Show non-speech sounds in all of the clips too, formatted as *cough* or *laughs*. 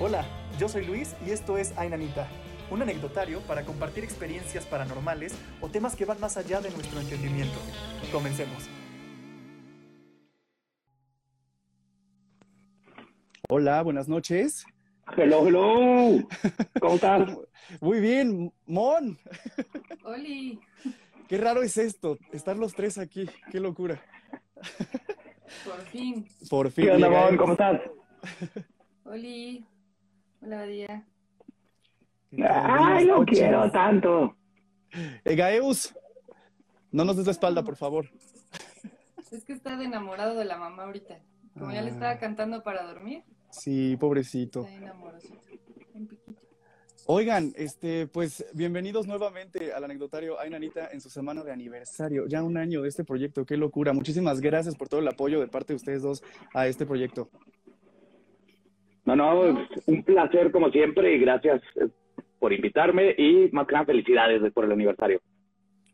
Hola, yo soy Luis y esto es Ainanita, un anecdotario para compartir experiencias paranormales o temas que van más allá de nuestro entendimiento. Comencemos. Hola, buenas noches. Hello, hello. ¿Cómo estás? *laughs* Muy bien, Mon. Oli. Qué raro es esto, estar los tres aquí. Qué locura. Por fin. Por fin. ¿Qué onda, Mon? el- ¿Cómo estás? Oli. Hola, Badía. Ay, noches. quiero tanto. Eh, Gaeus, no nos des la espalda, por favor. Es que está de enamorado de la mamá ahorita. Como ya le Ah. estaba cantando para dormir, Sí, pobrecito. está enamorosito. Un piquito. Oigan, este, pues bienvenidos nuevamente al anecdotario Ay Nanita en su semana de aniversario. Ya un año de este proyecto, qué locura. Muchísimas gracias por todo el apoyo de parte de ustedes dos a este proyecto. No, no, un placer como siempre y gracias eh, por invitarme y más que nada felicidades por el aniversario.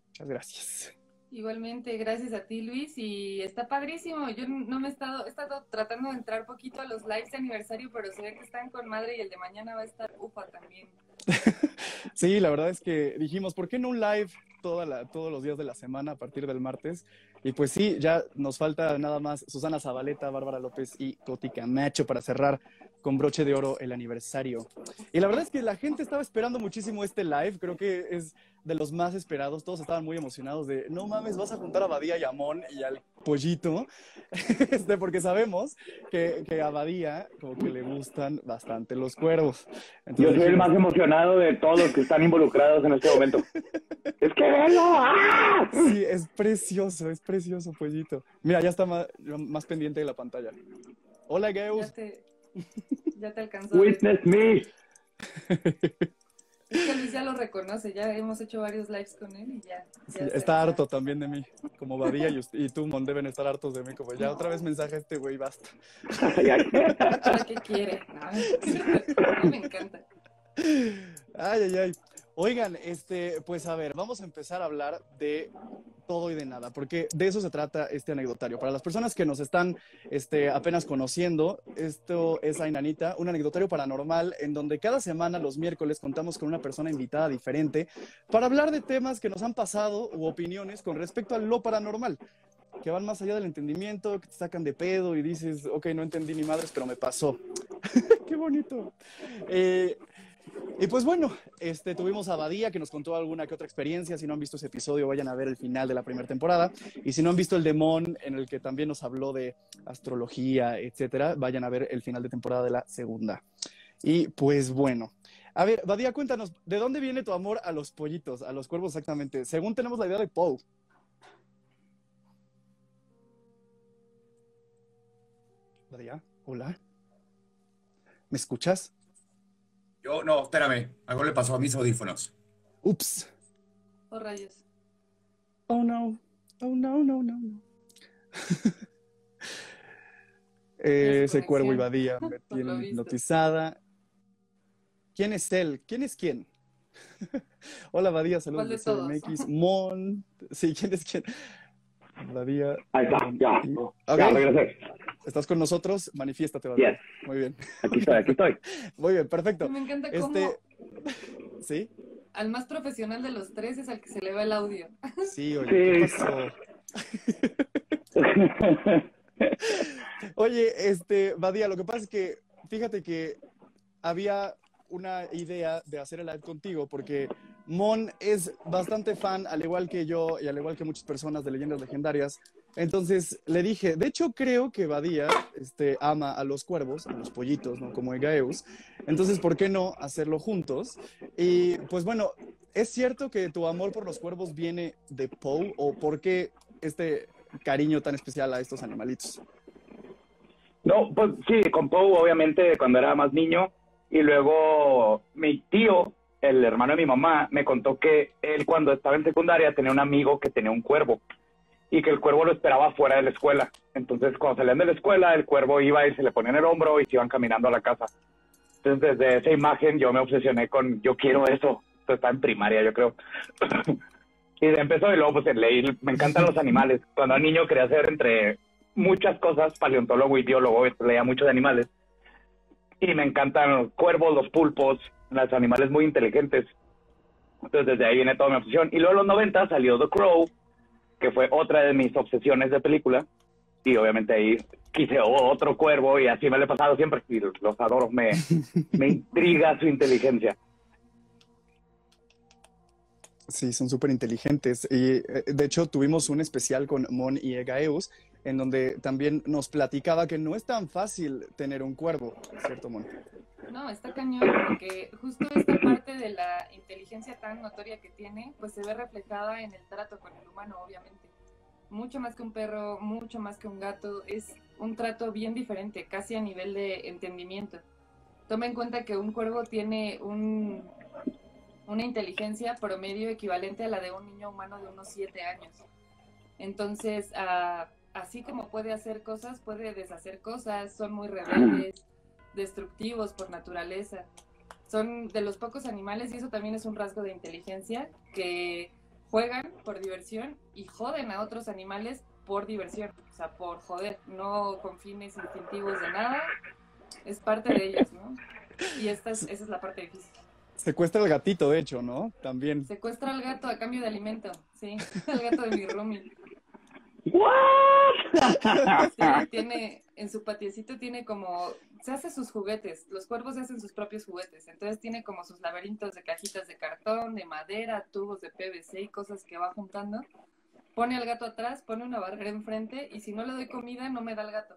Muchas gracias. Igualmente, gracias a ti, Luis. Y está padrísimo. Yo no me he estado, he estado tratando de entrar poquito a los lives de aniversario, pero se ve que están con madre y el de mañana va a estar ufa también. *laughs* Sí, la verdad es que dijimos, ¿por qué no un live toda la- todos los días de la semana a partir del martes? Y pues sí, ya nos falta nada más Susana Zabaleta, Bárbara López y Coti Camacho para cerrar con broche de oro el aniversario. Y la verdad es que la gente estaba esperando muchísimo este live, creo que es de los más esperados, todos estaban muy emocionados de, no mames, vas a juntar a Badía y a Mon y al pollito, *laughs* este, porque sabemos que, que a Badía como que le gustan bastante los cuervos. Yo soy el más emocionado de todos los que están involucrados en este momento. *laughs* ¡Es que velo! ¡Ah! Sí, es precioso, es precioso, pollito. Mira, ya está más, más pendiente de la pantalla. Hola, Ya Geus. *laughs* ya te alcanzó. Witness me. *laughs* Es que Luis ya lo reconoce, ya hemos hecho varios lives con él y ya. Está harto también de mí, como Badía y, usted- y tú, Mon, deben estar hartos de mí, como ya otra vez mensaje a este güey, basta. *laughs* ¿Ahora qué quiere? No, a mí me encanta. Ay, ay, ay. Oigan, este, pues a ver, vamos a empezar a hablar de todo y de nada, porque de eso se trata este anecdotario. Para las personas que nos están este, apenas conociendo, esto es Ainanita, un anecdotario paranormal en donde cada semana, los miércoles, contamos con una persona invitada diferente para hablar de temas que nos han pasado u opiniones con respecto a lo paranormal, que van más allá del entendimiento, que te sacan de pedo y dices, ok, no entendí ni madres, pero me pasó. *laughs* Qué bonito. Eh, y pues bueno, este, tuvimos a Badía que nos contó alguna que otra experiencia. Si no han visto ese episodio, vayan a ver el final de la primera temporada. Y si no han visto el Demon, en el que también nos habló de astrología, etcétera, vayan a ver el final de temporada de la segunda. Y pues bueno. A ver, Badía, cuéntanos, ¿de dónde viene tu amor a los pollitos, a los cuervos exactamente? Según tenemos la idea de Poe. Badía, hola. ¿Me escuchas? Yo, no, espérame, algo le pasó a mis audífonos. Ups. Oh, rayos. Oh no. Oh no, no, no, no. *laughs* Eh, ese cuervo y. Badía *laughs* me tienen hipnotizada. ¿Quién es él? ¿Quién es quién? *laughs* Hola, Badía, saludos ¿Cuál de? CDMX. Mon. Sí, ¿quién es quién? Badía. Ahí está, ya. Ok. Ya regresé. ¿Estás con nosotros? Manifiéstate, Badía. Yes. Muy bien. Aquí estoy, aquí estoy. *laughs* Muy bien, perfecto. Me encanta cómo Este. ¿Sí? al más profesional de los tres es al que se le va el audio. *laughs* Sí, oye, ¿qué Sí. pasó? *laughs* Oye, este, Badía, lo que pasa es que, fíjate que había una idea de hacer el live contigo, porque Mon es bastante fan, al igual que yo y al igual que muchas personas de leyendas legendarias. Entonces le dije, de hecho creo que Badía este, ama a los cuervos, a los pollitos, ¿no? Como Egaeus. Entonces, ¿por qué no hacerlo juntos? Y pues bueno, ¿es cierto que tu amor por los cuervos viene de Poe o por qué este cariño tan especial a estos animalitos? No, pues sí, con Poe obviamente cuando era más niño y luego mi tío, el hermano de mi mamá, me contó que él cuando estaba en secundaria tenía un amigo que tenía un cuervo y que el cuervo lo esperaba fuera de la escuela. Entonces cuando salían de la escuela el cuervo iba y se le ponía en el hombro y se iban caminando a la casa. Entonces desde esa imagen yo me obsesioné con yo quiero eso. Esto está en primaria yo creo. *coughs* y empezó y luego pues leí, me encantan los animales. Cuando era niño quería hacer entre muchas cosas, paleontólogo y biólogo, leía mucho de animales. y me encantan los cuervos, los pulpos, los animales muy inteligentes. Entonces desde ahí viene toda mi obsesión. Y luego en los 90 salió The Crow, que fue otra de mis obsesiones de película. Y obviamente ahí quise otro cuervo y así me lo he pasado siempre. Y los adoro, me, *laughs* me intriga su inteligencia. Sí, son súper inteligentes. Y eh, de hecho tuvimos un especial con Mon y Egaeus, en donde también nos platicaba que no es tan fácil tener un cuervo, ¿cierto, Mon? No, está cañón, porque justo esta parte de la inteligencia tan notoria que tiene, pues se ve reflejada en el trato con el humano, obviamente. Mucho más que un perro, mucho más que un gato, es un trato bien diferente, casi a nivel de entendimiento. Toma en cuenta que un cuervo tiene un, una inteligencia promedio equivalente a la de un niño humano de unos 7 años. Entonces, ah, así como puede hacer cosas, puede deshacer cosas, son muy rebeldes, destructivos por naturaleza. Son de los pocos animales, y eso también es un rasgo de inteligencia, que juegan por diversión y joden a otros animales por diversión, o sea, por joder, no con fines instintivos de nada, es parte de ellos, ¿no? Y esta es, esa es la parte difícil. Secuestra al gatito, de hecho, ¿no? También. Secuestra al gato a cambio de alimento, sí, *laughs* al gato de mi roomie. ¿What? *laughs* Sí, tiene, en su patiecito tiene como, se hace sus juguetes, los cuervos hacen sus propios juguetes, entonces tiene como sus laberintos de cajitas de cartón, de madera, tubos de PVC y cosas que va juntando. Pone al gato atrás, pone una barrera enfrente y si no le doy comida no me da el gato.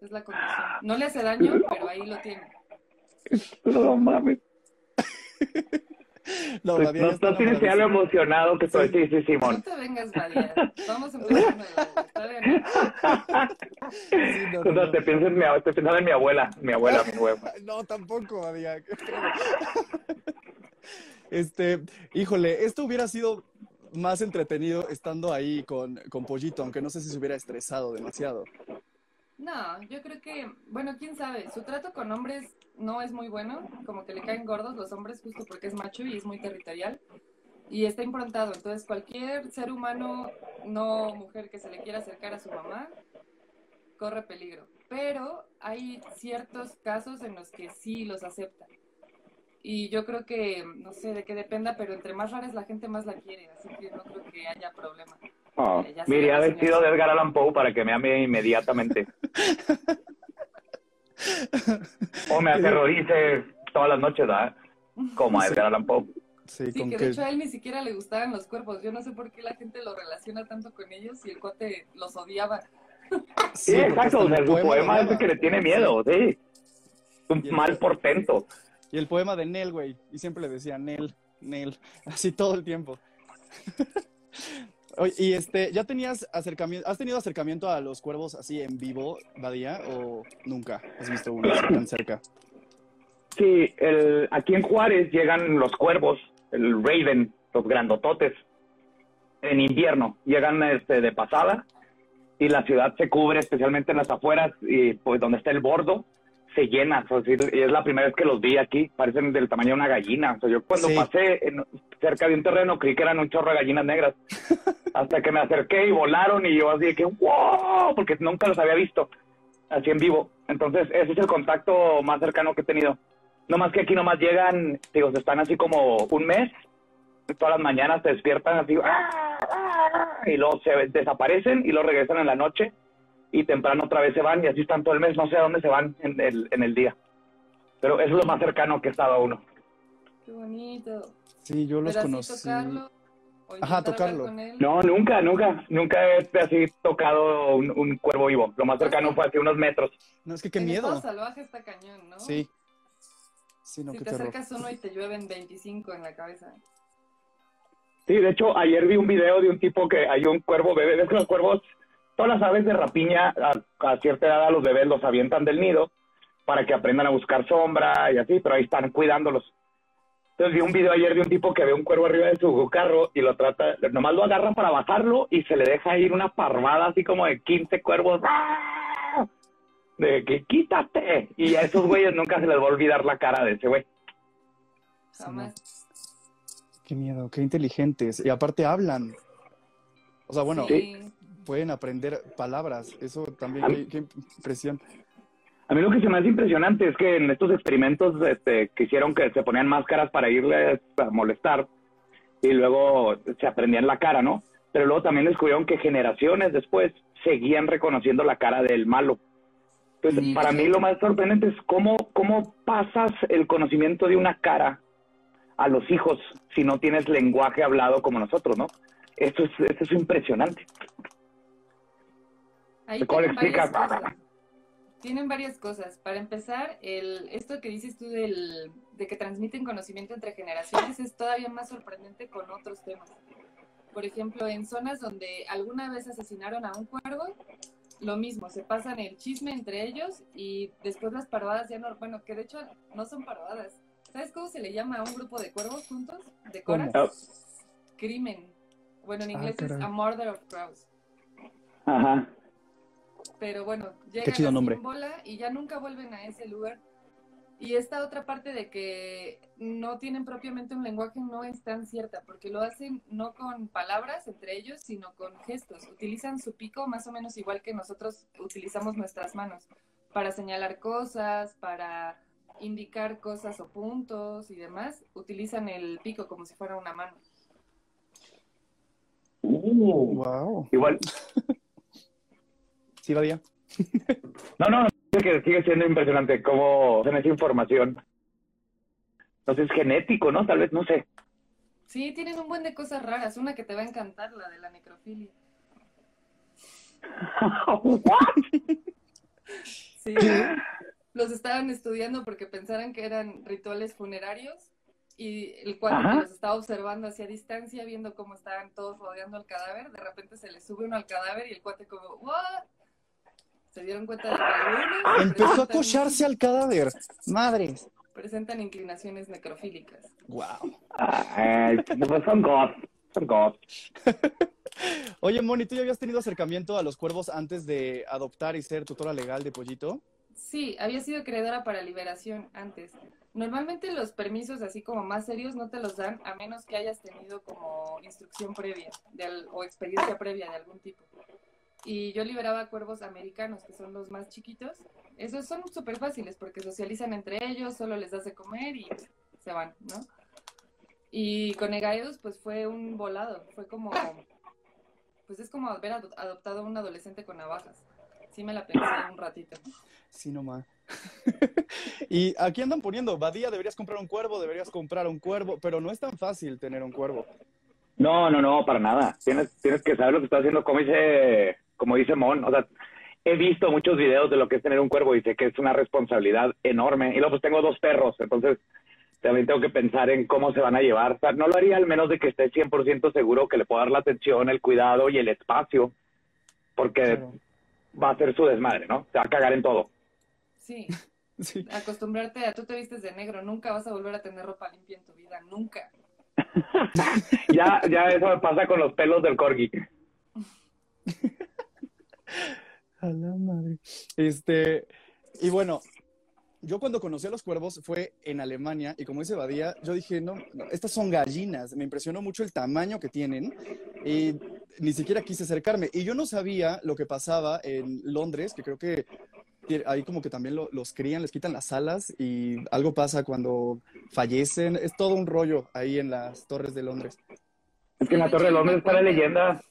Es la condición. No le hace daño, pero ahí lo tiene. *laughs* No mames. No, Pues, no, no tienes idea lo emocionado que estoy. Sí, sí, No Simón. te vengas, Badia. Vamos a empezar de nuevo. Está bien. Sí, no, no, no. te piensas en mi, pensando en mi abuela, mi abuela, mi abuela. *laughs* No, tampoco, feo. *laughs* Este, híjole, esto hubiera sido más entretenido estando ahí con, con Pollito, aunque no sé si se hubiera estresado demasiado. No, yo creo que, bueno, quién sabe, su trato con hombres no es muy bueno, como que le caen gordos los hombres justo porque es macho y es muy territorial y está improntado, entonces cualquier ser humano, no mujer que se le quiera acercar a su mamá, corre peligro, pero hay ciertos casos en los que sí los acepta. Y yo creo que, no sé de qué dependa, pero entre más rara es la gente, más la quiere, así que no creo que haya problema. Oh, me iría vestido de Edgar Allan Poe para que me ame inmediatamente. O me *laughs* aterrorice todas las noches, ¿verdad? Como a Edgar Allan Poe. Sí, Sí, con que que de hecho a él ni siquiera le gustaban los cuervos. Yo no sé por qué la gente lo relaciona tanto con ellos y el cuate los odiaba. Sí, porque exacto. el su poema es que le tiene miedo, sí. Un mal portento. Y el poema de Nel, güey. Y siempre le decía Nel, Nel. Así todo el tiempo. *laughs* Y este, ¿ya tenías acercamiento, has tenido acercamiento a los cuervos así en vivo, Badía, o nunca has visto uno tan cerca? Sí, el, aquí en Juárez llegan los cuervos, el Raven, los grandototes, en invierno. Llegan este, de pasada y la ciudad se cubre, especialmente en las afueras, y pues donde está el bordo, se llena. O sea, y es la primera vez que los vi aquí, parecen del tamaño de una gallina. O sea, yo cuando Sí. pasé en- cerca de un terreno creí que eran un chorro de gallinas negras. *laughs* Hasta que me acerqué y volaron y yo así de que ¡wow! Porque nunca los había visto así en vivo. Entonces, ese es el contacto más cercano que he tenido. No más que aquí nomás llegan, digo, se están así como un mes, todas las mañanas te despiertan así, ¡ah! ¡ah! y luego se desaparecen y luego regresan en la noche y temprano otra vez se van y así están todo el mes, no sé a dónde se van en el, en el día. Pero eso es lo más cercano que he estado a uno. Qué bonito. Sí, yo los conocí. tocarlo, Ajá, tocarlo. con él. No, nunca, nunca, nunca he así tocado un, un cuervo vivo. Lo más cercano fue hace unos metros. No, es que qué En miedo. salvaje está cañón, ¿no? Sí. Sí, no, si qué te terror. acercas uno y te llueven 25 en la cabeza. Sí, de hecho, ayer vi un video de un tipo que hay un cuervo bebé. Ves que los cuervos, todas las aves de rapiña, a, a cierta edad a los bebés los avientan del nido para que aprendan a buscar sombra y así, pero ahí están cuidándolos. Entonces vi un video ayer de un tipo que ve un cuervo arriba de su carro y lo trata, nomás lo agarra para bajarlo y se le deja ir una parvada así como de 15 cuervos. ¡Ah! De que quítate. Y a esos güeyes nunca se les va a olvidar la cara de ese güey. Jamás. Qué miedo, qué inteligentes. Y aparte hablan. O sea, bueno, Sí. Pueden aprender palabras. Eso también, qué, mí- qué impresión. A mí lo que se me hace impresionante es que en estos experimentos este, que hicieron que se ponían máscaras para irles a molestar y luego se aprendían la cara, ¿no? Pero luego también descubrieron que generaciones después seguían reconociendo la cara del malo. Entonces, Sí, para sí. mí lo más sorprendente es cómo, cómo pasas el conocimiento de una cara a los hijos si no tienes lenguaje hablado como nosotros, ¿no? Esto es, esto es impresionante. Ahí ¿Cómo le tienen varias cosas. Tienen varias cosas. Para empezar, el, esto que dices tú del, de que transmiten conocimiento entre generaciones es todavía más sorprendente con otros temas. Por ejemplo, en zonas donde alguna vez asesinaron a un cuervo, lo mismo, se pasan el chisme entre ellos y después las parvadas ya no, bueno, que de hecho no son parvadas. ¿Sabes cómo se le llama a un grupo de cuervos juntos? ¿De coras? Crimen. Bueno, en Ah, inglés es caray. a murder of crows. Ajá. Pero bueno, Qué llegan chido así nombre. bola y ya nunca vuelven a ese lugar. Y esta otra parte de que no tienen propiamente un lenguaje no es tan cierta, porque lo hacen no con palabras entre ellos, sino con gestos. Utilizan su pico más o menos igual que nosotros utilizamos nuestras manos, para señalar cosas, para indicar cosas o puntos y demás. Utilizan el pico como si fuera una mano. Uh, Wow. igual, Sí, Badía. No, no, es que sigue siendo impresionante cómo hacen esa información. Sé, es genético, ¿no? Tal vez, no sé. Sí, tienen un buen de cosas raras. Una que te va a encantar, la de la necrofilia. *laughs* Sí. Los estaban estudiando porque pensaran que eran rituales funerarios y el Ajá. los estaba observando hacia distancia, viendo cómo estaban todos rodeando el cadáver, de repente se le sube uno al cadáver y el cuate como, ¿what? Se dieron cuenta de que Empezó a presentan- cocharse al cadáver. Madres. presentan inclinaciones necrofílicas. Wow. Ay, pues son gods, son gods. *laughs* Oye, Moni, ¿tú ya habías tenido acercamiento a los cuervos antes de adoptar y ser tutora legal de pollito? Sí, había sido creadora para liberación antes. Normalmente los permisos así como más serios no te los dan a menos que hayas tenido como instrucción previa de al- o experiencia previa de algún tipo. Y yo liberaba cuervos americanos, que son los más chiquitos. Esos son súper fáciles porque socializan entre ellos, solo les das de comer y se van, ¿no? Y con Egaeus pues fue un volado, fue como, pues es como haber ado- adoptado a un adolescente con navajas. Sí me la pensé un ratito. Sí, nomás. *laughs* y aquí andan poniendo, Badía, deberías comprar un cuervo, deberías comprar un cuervo, pero no es tan fácil tener un cuervo. No, no, no, para nada. Tienes, tienes que saber lo que estás haciendo, como dice, como dice Mon. O sea, he visto muchos videos de lo que es tener un cuervo y sé que es una responsabilidad enorme. Y luego pues tengo dos perros, entonces también tengo que pensar en cómo se van a llevar. O sea, no lo haría al menos de que esté 100% seguro que le puedo dar la atención, el cuidado y el espacio, porque Claro. va a ser su desmadre, ¿no? Se va a cagar en todo. Sí, *laughs* Sí. acostumbrarte a tú te vistes de negro, nunca vas a volver a tener ropa limpia en tu vida, nunca. *laughs* Ya, ya eso pasa con los pelos del corgi. *laughs* A la madre. Este, y bueno, yo cuando conocí a los cuervos fue en Alemania y como dice Badía, yo dije, no, no, estas son gallinas. Me impresionó mucho el tamaño que tienen y ni siquiera quise acercarme. Y yo no sabía lo que pasaba en Londres, que creo que ahí como que también lo- los crían, les quitan las alas y algo pasa cuando fallecen. Es todo un rollo ahí en las torres de Londres. Es que en la Torre de Londres está la leyenda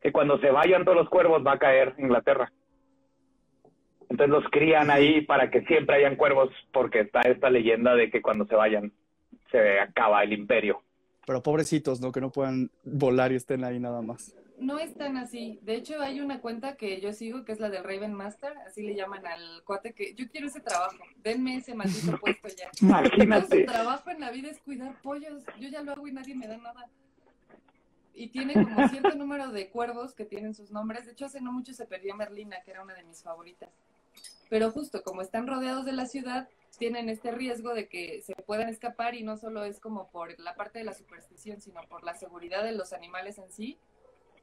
que cuando se vayan todos los cuervos va a caer Inglaterra. Entonces los crían ahí para que siempre hayan cuervos porque está esta leyenda de que cuando se vayan se acaba el imperio. Pero pobrecitos, ¿no? Que no puedan volar y estén ahí nada más. No es tan así. De hecho, hay una cuenta que yo sigo que es la del Raven Master, así le llaman al cuate que yo quiero ese trabajo. Denme ese maldito *laughs* puesto ya. Todo Imagínate. su trabajo en la vida es cuidar pollos. Yo ya lo hago y nadie me da nada. Y tiene como cierto número de cuervos que tienen sus nombres. De hecho, hace no mucho se perdió Merlina, que era una de mis favoritas. Pero justo como están rodeados de la ciudad, tienen este riesgo de que se puedan escapar y no solo es como por la parte de la superstición, sino por la seguridad de los animales en sí,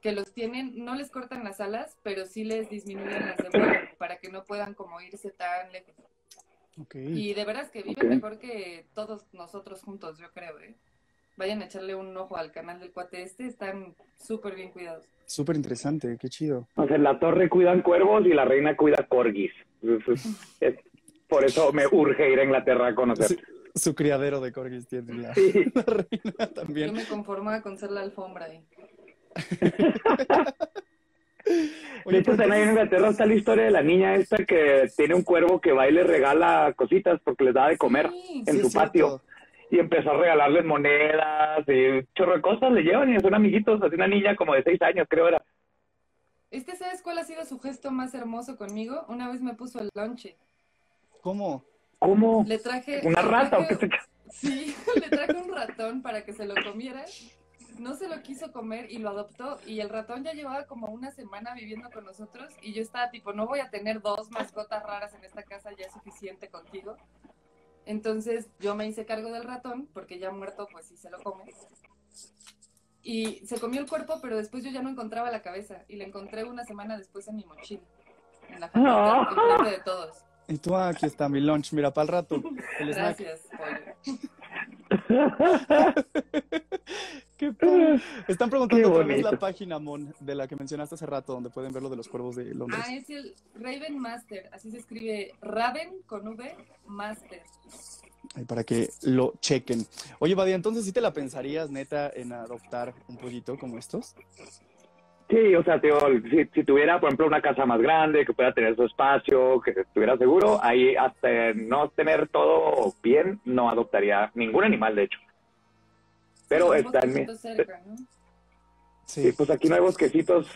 que los tienen, no les cortan las alas, pero sí les disminuyen las de vuelo para que no puedan como irse tan lejos. Y de veras que viven mejor que todos nosotros juntos, yo creo, ¿eh? Vayan a echarle un ojo al canal del cuate este, están súper bien cuidados. Súper interesante, qué chido. O sea, en la torre cuidan cuervos y la reina cuida corgis. *laughs* Por eso me urge ir a Inglaterra a conocer. Su, su criadero de corgis tiene la, Sí. *laughs* la reina Yo también. me conformaba con ser la alfombra ahí. *laughs* De hecho, también en Inglaterra está la historia de la niña esta que tiene un cuervo que va y le regala cositas porque les da de comer Sí, en sí, su es cierto. Y empezó a regalarles monedas y un chorro de cosas le llevan y son amiguitos. Así una niña como de seis años, creo era. ¿Este sabes cuál ha sido su gesto más hermoso conmigo? Una vez me puso el lonche. ¿Cómo? ¿Cómo? Le traje... ¿Una le rata o qué Sí, *laughs* le traje un ratón para que se lo comiera. No se lo quiso comer y lo adoptó. Y el ratón ya llevaba como una semana viviendo con nosotros. Y yo estaba tipo, no voy a tener dos mascotas raras en esta casa, ya es suficiente contigo. Entonces yo me hice cargo del ratón, porque ya muerto, pues sí se lo come. Y se comió el cuerpo, pero después yo ya no encontraba la cabeza. Y la encontré una semana después en mi mochila. En la enfrente de todos. Y tú, ah, aquí está mi lunch, mira, para el rato. El. *laughs* Gracias, pollo. *laughs* Qué padre. Están preguntando otra vez la página, Mon, de la que mencionaste hace rato, donde pueden ver lo de los cuervos de Londres. Ah, es el Raven Master, así se escribe Raven con V Master. Para que lo chequen. Oye, Badia, entonces sí te la pensarías, neta, en adoptar un pollito como estos. Sí, o sea, tío, si, si tuviera, por ejemplo, una casa más grande, que pueda tener su espacio, que estuviera seguro, ahí hasta no tener todo bien, no adoptaría ningún animal, de hecho. Pero Sí, está en cerca, ¿no? Sí, pues aquí no hay bosquecitos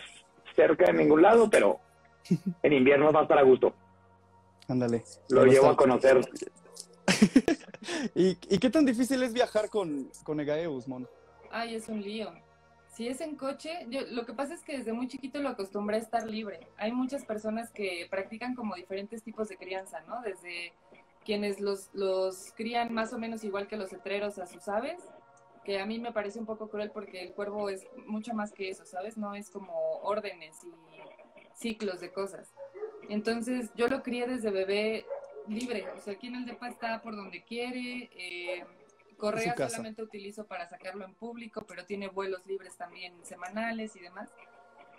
cerca de ningún lado, pero *laughs* en invierno va a estar a gusto. ándale. Lo llevo a conocer. *laughs* ¿Y, y qué tan difícil es viajar con, con Egaeus, Mon? Ay, es un lío. Si es en coche, yo, lo que pasa es que desde muy chiquito lo acostumbré a estar libre. Hay muchas personas que practican como diferentes tipos de crianza, ¿no? Desde quienes los, los crían más o menos igual que los cetreros a sus aves, que a mí me parece un poco cruel porque el cuervo es mucho más que eso, ¿sabes? No es como órdenes y ciclos de cosas. Entonces yo lo crié desde bebé libre, o sea, aquí en el depa está por donde quiere, eh, correa solamente utilizo para sacarlo en público, pero tiene vuelos libres también semanales y demás.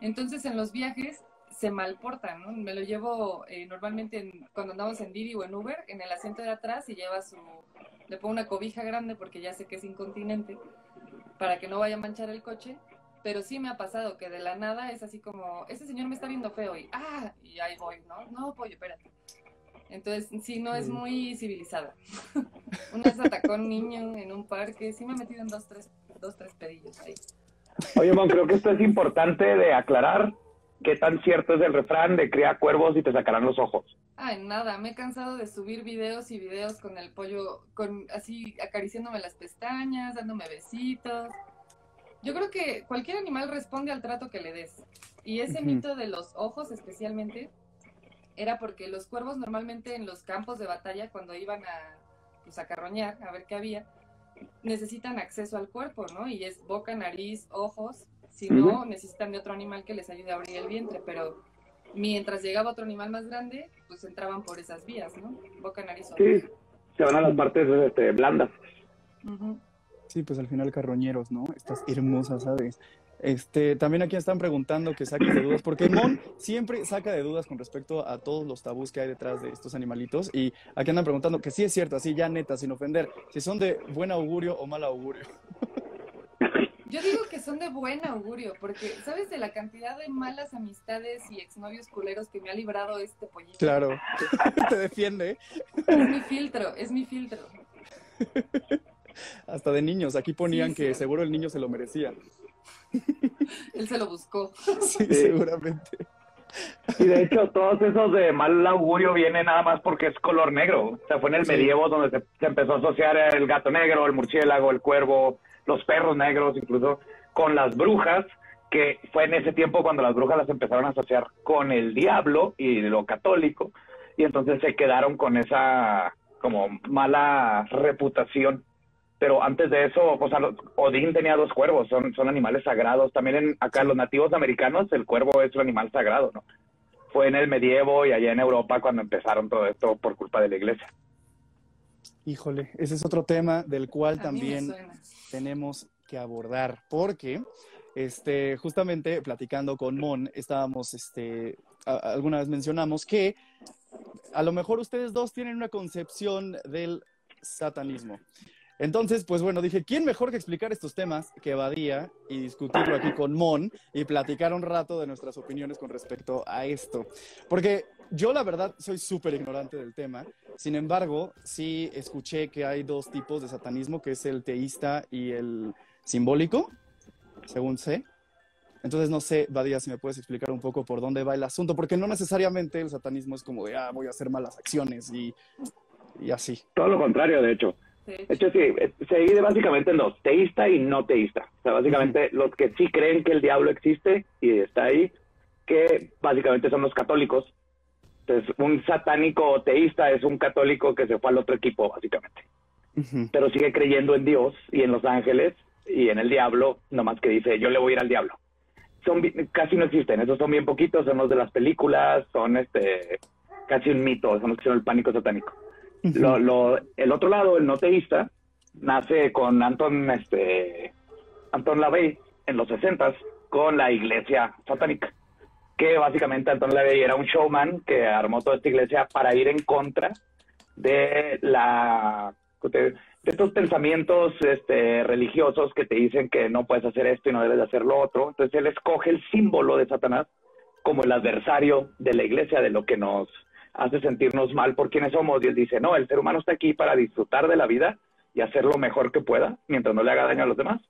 Entonces en los viajes se malportan, ¿no? Me lo llevo eh, normalmente en- cuando andamos en Didi o en Uber, en el asiento de atrás y lleva su, le pongo una cobija grande porque ya sé que es incontinente, para que no vaya a manchar el coche. Pero sí me ha pasado que de la nada es así como, ese señor me está viendo feo y, ah, y ahí voy, ¿no? No, pollo, espérate. Entonces, sí, no es Mm. muy civilizada. *laughs* Una vez atacó a un niño en un parque, sí me he metido en dos, tres, dos, tres pedillos ahí. Oye, Mon, creo que esto es importante de aclarar qué tan cierto es el refrán de cría cuervos y te sacarán los ojos. Ay, nada, me he cansado de subir videos y videos con el pollo, con así acariciándome las pestañas, dándome besitos. Yo creo que cualquier animal responde al trato que le des. Y ese mito de los ojos especialmente era porque los cuervos normalmente en los campos de batalla, cuando iban a, pues, a carroñar, a ver qué había, necesitan acceso al cuerpo, ¿no? Y es boca, nariz, ojos. Si no, Ujú. necesitan de otro animal que les ayude a abrir el vientre, pero mientras llegaba otro animal más grande, pues entraban por esas vías, ¿no? Boca, nariz, ojos. Sí, se van a las partes este, blandas. Ujú. Sí, pues al final carroñeros, ¿no? Estas hermosas aves. Este, también aquí están preguntando que saques de dudas, porque Mon siempre saca de dudas con respecto a todos los tabús que hay detrás de estos animalitos. Y aquí andan preguntando que sí es cierto, así ya neta, sin ofender, si son de buen augurio o mal augurio. *laughs* Yo digo que son de buen augurio, porque ¿sabes de la cantidad de malas amistades y exnovios culeros que me ha librado este pollito? Claro, *laughs* te defiende, Es mi filtro, es mi filtro. hasta de niños. Aquí ponían Sí, que seguro el niño se lo merecía. *laughs* Él se lo buscó. *laughs* Sí, Sí. seguramente. Y de hecho, todos esos de mal augurio vienen nada más porque es color negro. O sea, fue en el Sí. medievo donde se, se empezó a asociar el gato negro, el murciélago, el cuervo, los perros negros, incluso con las brujas, que fue en ese tiempo cuando las brujas las empezaron a asociar con el diablo y lo católico, y entonces se quedaron con esa como mala reputación. Pero antes de eso, o sea, Odín tenía dos cuervos, son, son animales sagrados. También en, acá los nativos americanos, el cuervo es un animal sagrado, ¿no? Fue en el medievo y allá en Europa cuando empezaron todo esto por culpa de la iglesia. Híjole, ese es otro tema del cual también tenemos que abordar, porque este, justamente platicando con Mon, estábamos, este, a- alguna vez mencionamos que a lo mejor ustedes dos tienen una concepción del satanismo. Entonces, pues bueno, dije, ¿quién mejor que explicar estos temas que Badía y discutirlo aquí con Mon y platicar un rato de nuestras opiniones con respecto a esto? Porque yo la verdad soy súper ignorante del tema, sin embargo, sí escuché que hay dos tipos de satanismo, que es el teísta y el simbólico, según sé. Entonces, no sé, Badía, si me puedes explicar un poco por dónde va el asunto, porque no necesariamente el satanismo es como de, ah, voy a hacer malas acciones y, y así. Todo lo contrario, de hecho. De De hecho, sí, eh, se divide básicamente en dos, teísta y no teísta. O sea, básicamente los que sí creen que el diablo existe y está ahí, que básicamente son los católicos. Entonces, un satánico teísta es un católico que se fue al otro equipo, básicamente. Pero sigue creyendo en Dios y en los ángeles y en el diablo, nomás que dice, yo le voy a ir al diablo. Son casi no existen, esos son bien poquitos, son los de las películas, son este casi un mito, son los que son el pánico satánico. Lo, lo- el otro lado, el no teísta, nace con Anton, este, Anton LaVey en los 60 con la iglesia satánica. Que básicamente Anton LaVey era un showman que armó toda esta iglesia para ir en contra de la de, estos pensamientos este, religiosos que te dicen que no puedes hacer esto y no debes de hacer lo otro. Entonces él escoge el símbolo de Satanás como el adversario de la iglesia, de lo que nos hace sentirnos mal por quienes somos. Y él dice, no, el ser humano está aquí para disfrutar de la vida y hacer lo mejor que pueda mientras no le haga daño a los demás.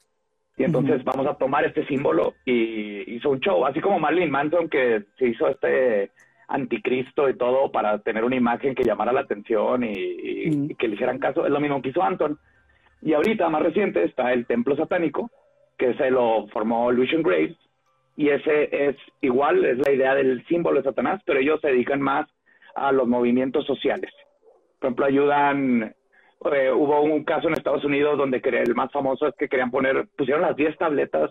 Y entonces vamos a tomar este símbolo y hizo un show, así como Marilyn Manson que se hizo este anticristo y todo para tener una imagen que llamara la atención y, y- y que le hicieran caso. Es lo mismo que hizo Anton. Y ahorita, más reciente, está el templo satánico, que se lo formó Lucian Graves, y ese es igual, es la idea del símbolo de Satanás, pero ellos se dedican más a los movimientos sociales. Por ejemplo, ayudan, eh, hubo un caso en Estados Unidos donde el más famoso es que querían poner, pusieron las 10 tabletas,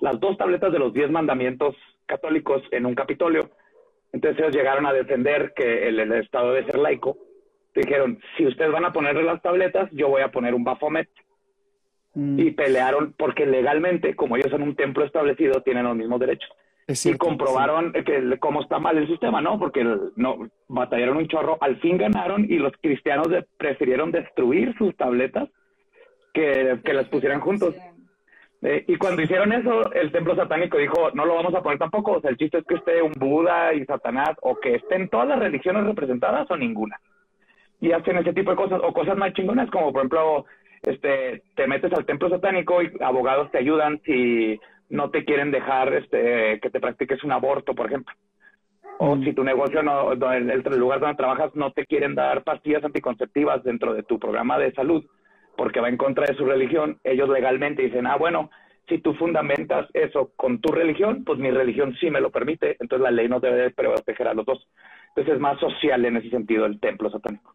las dos tabletas de los 10 mandamientos católicos en un capitolio. Entonces ellos llegaron a defender que el, el Estado debe ser laico. Dijeron, si ustedes van a ponerle las tabletas, yo voy a poner un Baphomet Mm, y pelearon porque legalmente, como ellos son un templo establecido, tienen los mismos derechos. Y comprobaron que cómo está mal el sistema, ¿no? Porque no batallaron un chorro, al fin ganaron y los cristianos de- prefirieron destruir sus tabletas que, que las pusieran juntos. Eh, y cuando hicieron eso, el templo satánico dijo, no lo vamos a poner tampoco, o sea, el chiste es que esté un Buda y Satanás, o que estén todas las religiones representadas o ninguna. Y hacen ese tipo de cosas, o cosas más chingonas, como por ejemplo, este, te metes al templo satánico y abogados te ayudan si no te quieren dejar este, que te practiques un aborto, por ejemplo. O Mm. si tu negocio, no, el, el lugar donde trabajas, no te quieren dar pastillas anticonceptivas dentro de tu programa de salud, porque va en contra de su religión, ellos legalmente dicen, ah, bueno, si tú fundamentas eso con tu religión, pues mi religión sí me lo permite, entonces la ley no debe de proteger a los dos. Entonces es más social en ese sentido el templo satánico.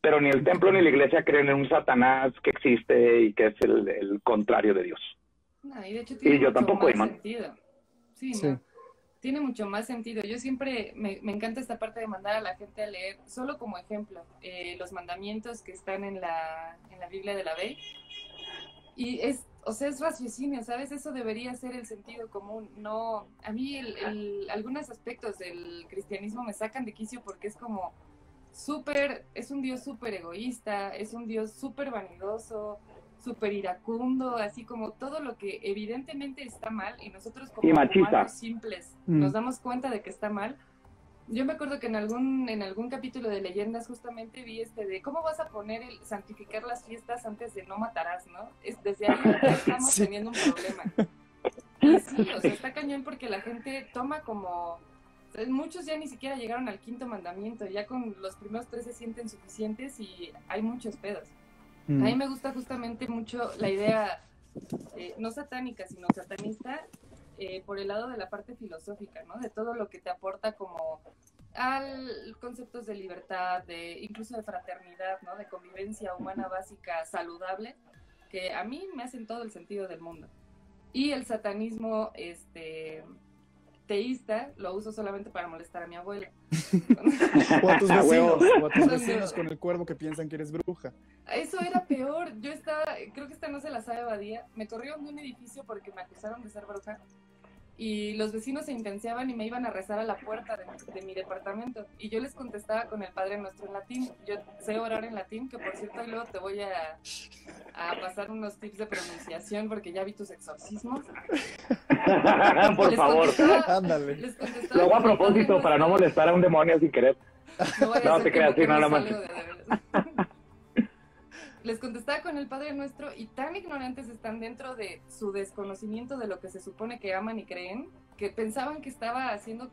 Pero ni el templo ni la iglesia creen en un Satanás que existe y que es el, el contrario de Dios. No, y de hecho tiene Y yo mucho tampoco, más Iman. sentido. Sí, Sí. ¿no? Tiene mucho más sentido. Yo siempre me, me encanta esta parte de mandar a la gente a leer, solo como ejemplo, eh, los mandamientos que están en la, en la Biblia de la Ley. Y es, o sea, es raciocinio, ¿sabes? Eso debería ser el sentido común. No, a mí el, el- algunos aspectos del cristianismo me sacan de quicio porque es como súper, es un Dios súper egoísta, es un Dios súper vanidoso, súper iracundo, así como todo lo que evidentemente está mal y nosotros como Y humanos simples Mm. nos damos cuenta de que está mal. Yo me acuerdo que en algún en algún capítulo de leyendas justamente vi este de cómo vas a poner el santificar las fiestas antes de no matarás, ¿no? Es desde ahí ya *laughs* estamos Sí. teniendo un problema. Y sí, o sea, está cañón porque la gente toma como muchos ya ni siquiera llegaron al quinto mandamiento, ya con los primeros tres se sienten suficientes y hay muchos pedos. Mm. A mí me gusta justamente mucho la idea, eh, no satánica, sino satanista, eh, por el lado de la parte filosófica, ¿no? De todo lo que te aporta como al conceptos de libertad, de incluso de fraternidad, ¿no? De convivencia humana básica saludable, que a mí me hacen todo el sentido del mundo. Y el satanismo, este, teísta, lo uso solamente para molestar a mi abuela. O a tus *laughs* vecinos, o a tus *laughs* vecinos con el cuervo que piensan que eres bruja. Eso era peor. Yo estaba, creo que esta no se la sabe Badía. Me corrieron de un edificio porque me acusaron de ser bruja. Y los vecinos se intenseaban y me iban a rezar a la puerta de, de mi departamento. Y yo les contestaba con el Padre Nuestro en latín. Yo sé orar en latín, que por cierto, luego te voy a, a pasar unos tips de pronunciación porque ya vi tus exorcismos. *laughs* Por Les favor. Ándale. Lo hago a propósito para no molestar a un demonio sin querer. No, No, te creas, sí, no, más. Les contestaba con el Padre Nuestro y tan ignorantes están dentro de su desconocimiento de lo que se supone que aman y creen, que pensaban que estaba haciendo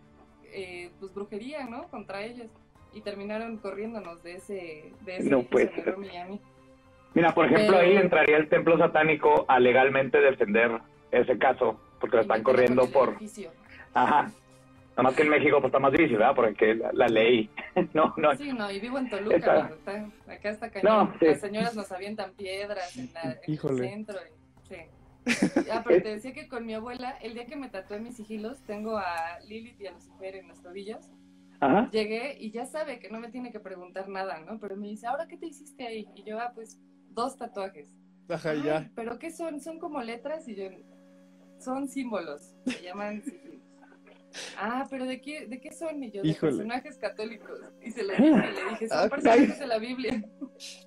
eh, pues brujería, ¿no? Contra ellos. Y terminaron corriéndonos de ese, de ese No puede ser. mí. Mira, por ejemplo, Pero- ahí entraría el templo satánico a legalmente defender ese caso, porque lo están corriendo por... edificio. Ajá. Nada más que en México pues está más difícil, ¿verdad? Porque la, la ley... *laughs* No, no. Sí, no, y vivo en Toluca, Está- está- acá está cañón. No, sí. Las señoras nos avientan piedras en, la, en Híjole. el centro. y- sí. *laughs* Ah, pero te decía que con mi abuela, el día que me tatué mis sigilos, tengo a Lilith y a Lucifer en los tobillos. Ajá. Llegué y ya sabe que no me tiene que preguntar nada, ¿no? Pero me dice, ¿ahora qué te hiciste ahí? Y yo, ah, pues, dos tatuajes. Ajá, y "Ay, ya. ¿Pero qué son? ¿Son como letras? Y yo, son símbolos. Se llaman *laughs* sigilos. Ah, pero ¿de qué, de qué son? Y yo, de personajes católicos. Y se lo dije, y le dije, Ah, son personajes de la Biblia.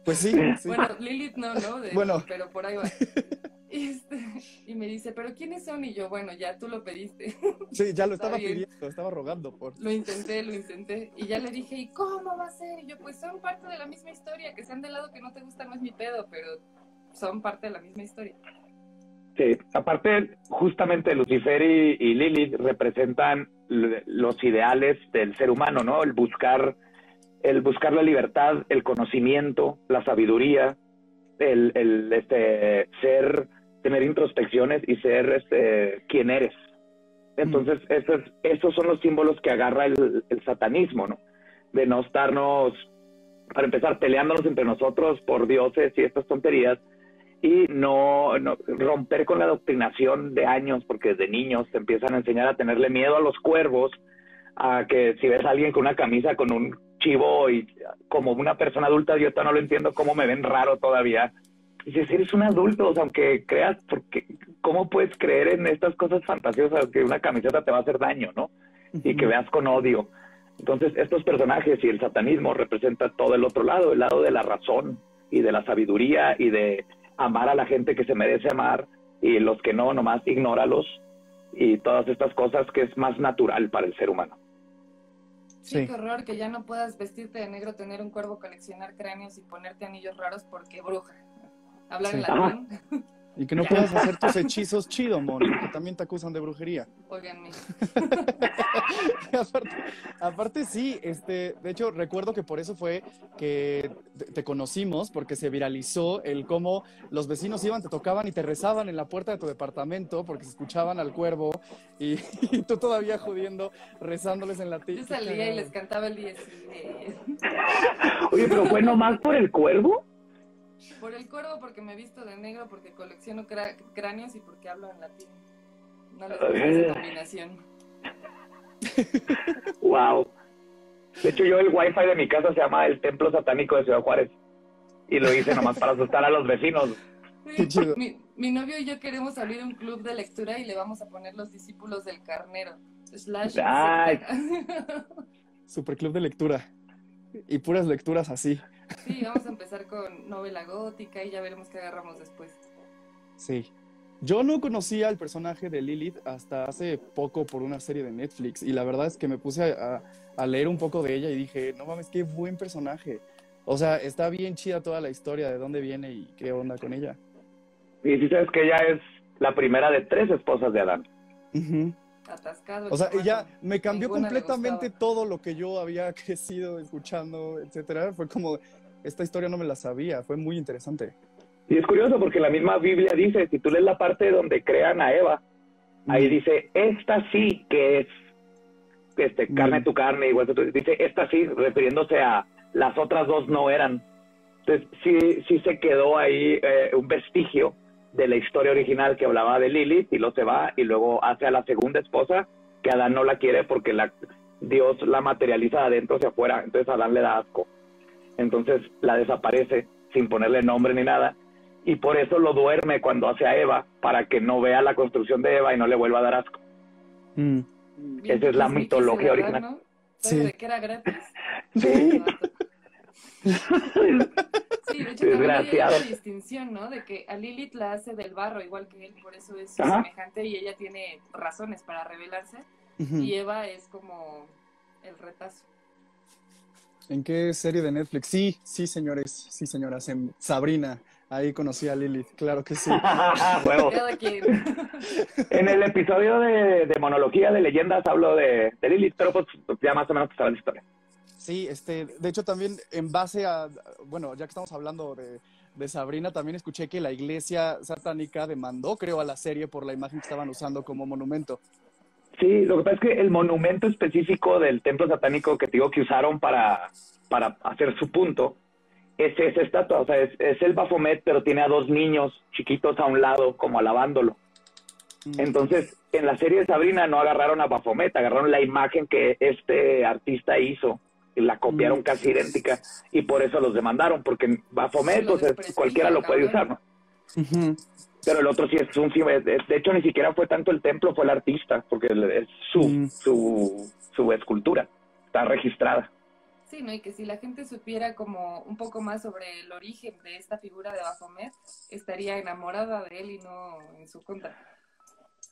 Pues sí, *laughs* sí. Bueno, Lilith no, ¿no? De- Bueno. Pero por ahí va. Y, *laughs* este, y me dice, ¿pero quiénes son? Y yo, bueno, ya tú lo pediste. Sí, ya lo estaba bien. pidiendo, estaba rogando por. Lo intenté, lo intenté. Y ya le dije, ¿y cómo va a ser? Y yo, pues son parte de la misma historia. Que sean del lado que no te gusta no es mi pedo, pero son parte de la misma historia. Sí, aparte, justamente Lucifer y, y Lilith representan los ideales del ser humano, ¿no? El buscar, el buscar la libertad, el conocimiento, la sabiduría, el, el este, ser, tener introspecciones y ser este, quien eres. Entonces, esos, esos son los símbolos que agarra el, el satanismo, ¿no? De no estarnos, para empezar, peleándonos entre nosotros por dioses y estas tonterías, y no, no romper con la adoctrinación de años, porque desde niños te empiezan a enseñar a tenerle miedo a los cuervos, a que si ves a alguien con una camisa con un chivo y como una persona adulta, yo no lo entiendo cómo me ven raro todavía. Dices, eres un adulto, o sea, aunque creas, porque, ¿cómo puedes creer en estas cosas fantasiosas que una camiseta te va a hacer daño, no? Y que veas con odio. Entonces, estos personajes y el satanismo representa todo el otro lado, el lado de la razón y de la sabiduría y de amar a la gente que se merece amar y los que no, nomás ignóralos y todas estas cosas que es más natural para el ser humano. Sí, Sí. qué horror que ya no puedas vestirte de negro, tener un cuervo, coleccionar cráneos y ponerte anillos raros porque bruja. Hablar Sí. en latín, *laughs* Y que no puedas hacer tus *laughs* hechizos chido, Mon, porque también te acusan de brujería. óiganme. *laughs* aparte, aparte sí, este, de hecho recuerdo que por eso fue que te, conocimos, porque se viralizó el cómo los vecinos iban, te tocaban y te rezaban en la puerta de tu departamento porque se escuchaban al cuervo y, *laughs* y tú todavía jodiendo, rezándoles en latín. Yo salía y les cantaba el 10 Oye, pero fue nomás por el cuervo. Por el cuervo, porque me visto de negro, porque colecciono crá- cráneos y porque hablo en latín. No les gusta esa combinación. *laughs* Wow. De hecho, yo el wifi de mi casa se llama el Templo Satánico de Ciudad Juárez. Y lo hice nomás para asustar a los vecinos. Qué chido. Mi, mi novio y yo queremos abrir un club de lectura y le vamos a poner los discípulos del carnero. Slash. *laughs* Super club de lectura. Y puras lecturas así. Sí, vamos a empezar con novela gótica y ya veremos qué agarramos después. Sí. Yo no conocía al personaje de Lilith hasta hace poco por una serie de Netflix y la verdad es que me puse a, a leer un poco de ella y dije, no mames, qué buen personaje. O sea, está bien chida toda la historia de dónde viene y qué onda con ella. Y si sabes que ella es la primera de tres esposas de Adán. Ujú. Atascado. O sea, ella me cambió completamente todo lo que yo había *laughs* crecido escuchando, etcétera. Fue como, esta historia no me la sabía, fue muy interesante. Y es curioso porque la misma Biblia dice, si tú lees la parte donde crean a Eva, ahí dice, esta sí que es este, Mm. carne tu carne, igual que tú, dice, esta sí, refiriéndose a las otras dos no eran. Entonces, sí, sí se quedó ahí eh, un vestigio de la historia original que hablaba de Lilith y lo se va y luego hace a la segunda esposa que Adán no la quiere porque la, Dios la materializa de adentro hacia afuera, entonces Adán le da asco. Entonces la desaparece sin ponerle nombre ni nada, y por eso lo duerme cuando hace a Eva, para que no vea la construcción de Eva y no le vuelva a dar asco. Mm. Esa es la mitología original. ¿no? Sí. De que era gratis. *laughs* Sí. *laughs* Sí, de hecho también hay Desgraciado. una distinción, ¿no? De que a Lilith la hace del barro igual que él, por eso es Ajá. semejante y ella tiene razones para rebelarse. Y Eva es como el retazo. ¿En qué serie de Netflix? Sí, sí, señores, sí, señoras. En Sabrina, ahí conocí a Lilith, claro que sí. *laughs* Quien. *laughs* En el episodio de, de monología de leyendas hablo de, de Lilith, pero pues ya más o menos te sabes la historia. Sí, este, de hecho también en base a, bueno, ya que estamos hablando de, de Sabrina, también escuché que la iglesia satánica demandó, creo, a la serie por la imagen que estaban usando como monumento. Sí, lo que pasa es que el monumento específico del templo satánico que te digo que usaron para, para hacer su punto es esa estatua, o sea, es, es el Baphomet, pero tiene a dos niños chiquitos a un lado, como alabándolo. Mm. Entonces, en la serie de Sabrina no agarraron a Baphomet, agarraron la imagen que este artista hizo la copiaron Mm. casi idéntica y por eso los demandaron, porque es- desprestigia, cualquiera lo puede usar. ¿no? Ujú. Pero el otro sí es un de de hecho ni siquiera fue tanto el templo, fue el artista, porque es su, Mm. su, su escultura, está registrada. Sí, ¿no? Y que si la gente supiera como un poco más sobre el origen de esta figura de Baphomet, estaría enamorada de él y no en su contra.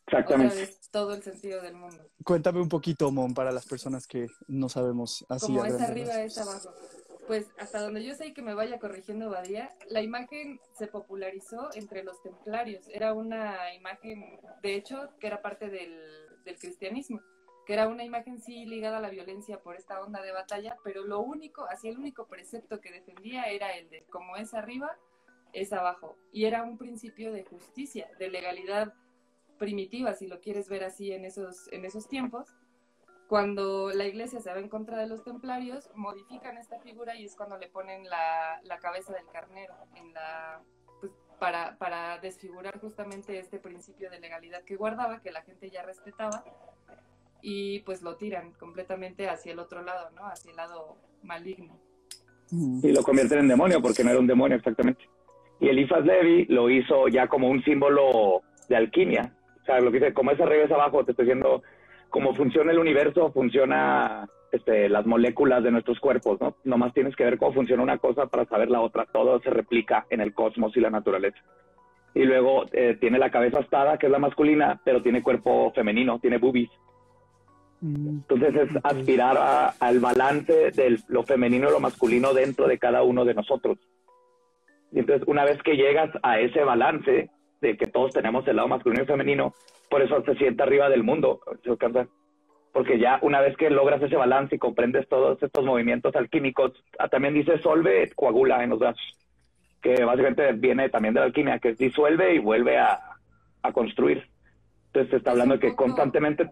Otra Exactamente. vez todo el sentido del mundo. Cuéntame un poquito, Mon, para las personas que no sabemos así. como es arriba, es abajo. Pues hasta donde yo sé y que me vaya corrigiendo Badía, la imagen se popularizó entre los templarios. Era una imagen, de hecho, que era parte del, del cristianismo, que era una imagen sí ligada a la violencia por esta onda de batalla, pero lo único, así el único precepto que defendía era el de como es arriba, es abajo. Y era un principio de justicia, de legalidad primitiva, si lo quieres ver así en esos, en esos tiempos cuando la iglesia se va en contra de los templarios, modifican esta figura y es cuando le ponen la, la cabeza del carnero pues, para, para desfigurar justamente este principio de legalidad que guardaba, que la gente ya respetaba, y pues lo tiran completamente hacia el otro lado, ¿no? Hacia el lado maligno. Y lo convierten en demonio, porque no era un demonio exactamente. Y Elifas Levi lo hizo ya como un símbolo de alquimia. O sea, lo que dice, como es arriba es abajo, te estoy diciendo cómo funciona el universo, funciona este, las moléculas de nuestros cuerpos, ¿no? Nomás tienes que ver cómo funciona una cosa para saber la otra. Todo se replica en el cosmos y la naturaleza. Y luego eh, tiene la cabeza astada, que es la masculina, pero tiene cuerpo femenino, tiene boobies. Mm. Entonces es aspirar a- al balance de lo femenino y lo masculino dentro de cada uno de nosotros. Y entonces una vez que llegas a ese balance de que todos tenemos el lado masculino y femenino, por eso se siente arriba del mundo, ¿se alcanza? Porque ya una vez que logras ese balance y comprendes todos estos movimientos alquímicos, ah, también dice solve, coagula en los brazos, que básicamente viene también de la alquimia, que es disuelve y vuelve a, a construir. Entonces se está Es hablando de que poco- constantemente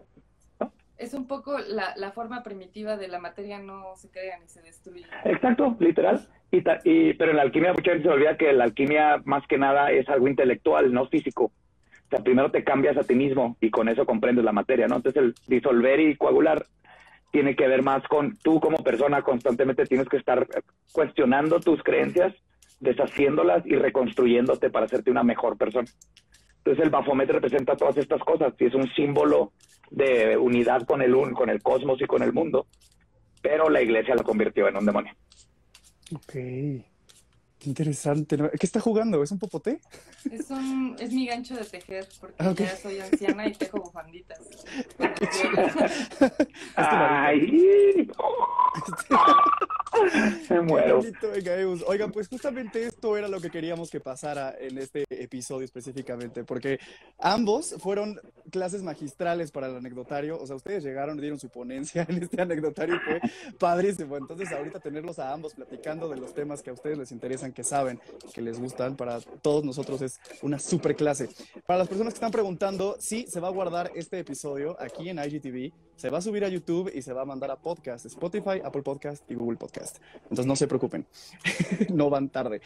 Es un poco la, la forma primitiva de la materia no se crea ni se destruye. Exacto, literal. Y, y, pero en la alquimia mucha gente se olvida que la alquimia más que nada es algo intelectual, no físico. O sea, primero te cambias a ti mismo y con eso comprendes la materia, ¿no? Entonces el disolver y coagular tiene que ver más con tú como persona constantemente tienes que estar cuestionando tus creencias, deshaciéndolas y reconstruyéndote para hacerte una mejor persona. Entonces el Baphomet representa todas estas cosas y es un símbolo de unidad con el, un- con el cosmos y con el mundo, pero la iglesia lo convirtió en un demonio. Ok. Qué interesante. ¿no? ¿Qué está jugando? ¿Es un popote? Es, un, es mi gancho de tejer, porque Ah, ya soy anciana y tejo bufanditas. Ay, me muero. Oiga, pues justamente esto era lo que queríamos que pasara en este episodio específicamente, porque ambos fueron clases magistrales para el anecdotario. O sea, ustedes llegaron, dieron su ponencia *laughs* en este anecdotario y fue padrísimo. Entonces, ahorita tenerlos a ambos platicando de los temas que a ustedes les interesan, que saben, que les gustan, para todos nosotros es una super clase. Para las personas que están preguntando, sí, se va a guardar este episodio aquí en IGTV, se va a subir a YouTube y se va a mandar a podcast, Spotify, Apple Podcast y Google Podcast. Entonces no se preocupen, *laughs* no van tarde.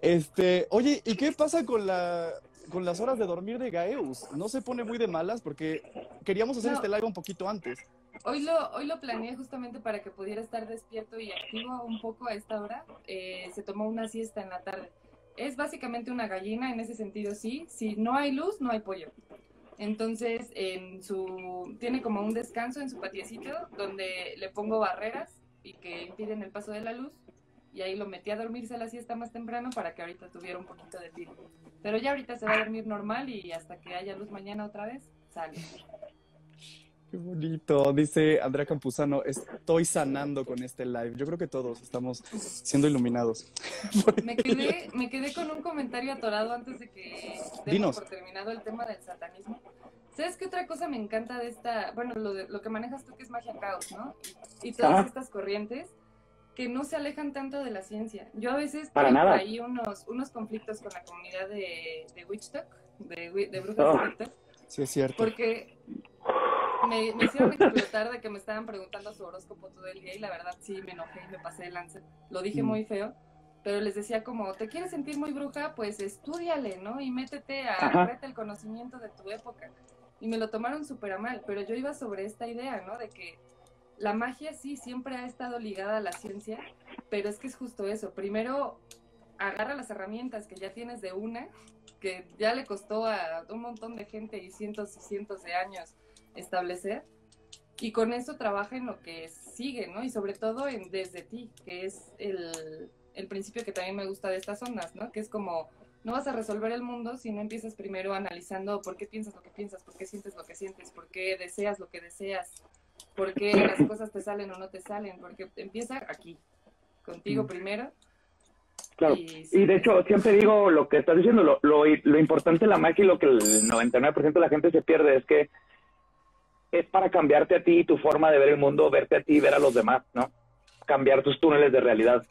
Este, oye, ¿y qué pasa con la con las horas de dormir de Gaeus. No se pone muy de malas porque queríamos hacer No. este live un poquito antes. Hoy lo, hoy lo planeé justamente para que pudiera estar despierto y activo un poco a esta hora. Eh, se tomó una siesta en la tarde. Es básicamente una gallina, en ese sentido sí. Si no hay luz, no hay pollo. Entonces, en su tiene como un descanso en su patiecito donde le pongo barreras y que impiden el paso de la luz. Y ahí lo metí a dormirse a la siesta más temprano para que ahorita tuviera un poquito de tiro. Pero ya ahorita se va a dormir normal y hasta que haya luz mañana otra vez, sale. Qué bonito. Dice Andrea Campuzano, estoy sanando con este live. Yo creo que todos estamos siendo iluminados. *laughs* Me quedé, me quedé con un comentario atorado antes de que demos por terminado el tema del satanismo. ¿Sabes qué otra cosa me encanta de esta, bueno, lo, de, lo que manejas tú que es magia caos, ¿no? Y, todas estas corrientes que no se alejan tanto de la ciencia. Yo a veces Para tengo nada. ahí unos, unos conflictos con la comunidad de, de Witch Talk, de, de brujas Oh. de Sí, es cierto. porque me, me hicieron explotar de que me estaban preguntando su horóscopo todo el día y la verdad sí me enojé y me pasé de lance. Lo dije Mm. muy feo, pero les decía como, ¿te quieres sentir muy bruja? Pues estudiale, ¿no? Y métete a el conocimiento de tu época. Y me lo tomaron súper a mal, pero yo iba sobre esta idea, ¿no? De que la magia sí siempre ha estado ligada a la ciencia, pero es que es justo eso. Primero, agarra las herramientas que ya tienes de una, que ya le costó a un montón de gente y cientos y cientos de años establecer, y con eso trabaja en lo que sigue, ¿no? Y sobre todo en desde ti, que es el, el principio que también me gusta de estas ondas, ¿no? Que es como, no vas a resolver el mundo si no empiezas primero analizando por qué piensas lo que piensas, por qué sientes lo que sientes, por qué deseas lo que deseas, por qué las cosas te salen o no te salen, porque empieza aquí, contigo Mm. primero. Claro. Y, Y de hecho, siempre digo lo que estás diciendo, lo, lo, lo importante de la magia y lo que el 99% de la gente se pierde es que es para cambiarte a ti tu forma de ver el mundo, verte a ti ver a los demás, ¿no? Cambiar tus túneles de realidad.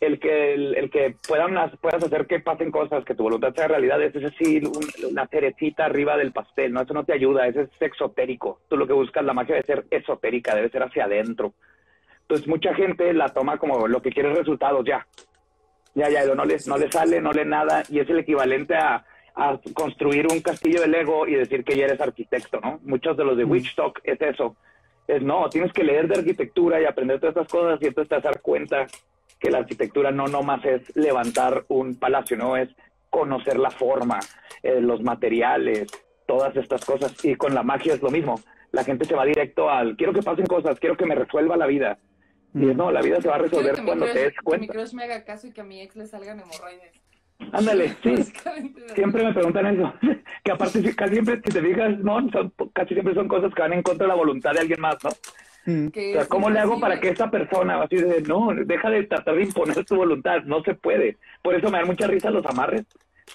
El que, el, el que puedan, puedas hacer que pasen cosas, que tu voluntad sea realidad, es así un- una cerecita arriba del pastel, ¿no? Eso no te ayuda, eso es exotérico. Tú lo que buscas, la magia debe ser esotérica, debe ser hacia adentro. Entonces mucha gente la toma como lo que quiere es resultados ya. Ya, ya, no le, no le sale, no le nada, y es el equivalente a, a construir un castillo de Lego y decir que ya eres arquitecto, ¿no? Muchos de los de Mm. Witch Talk es eso. Es no, tienes que leer de arquitectura y aprender todas estas cosas y entonces te vas a dar cuenta que la arquitectura no nomás es levantar un palacio, no es conocer la forma, eh, los materiales, todas estas cosas. Y con la magia es lo mismo. La gente se va directo al quiero que pasen cosas, quiero que me resuelva la vida. Y es, Mm. no, la vida se va a resolver cuando te des que mi cuenta. crush me haga caso y que a mi ex le salgan hemorroides. Ándale, *laughs* sí. Siempre me preguntan eso. *laughs* Que aparte, si- casi siempre, si te fijas, no, son, casi siempre son cosas que van en contra de la voluntad de alguien más, ¿no? Mm. O sea, ¿cómo le hago para que esta persona, así de, no, deja de tratar de imponer tu voluntad? No se puede. Por eso me dan mucha risa los amarres.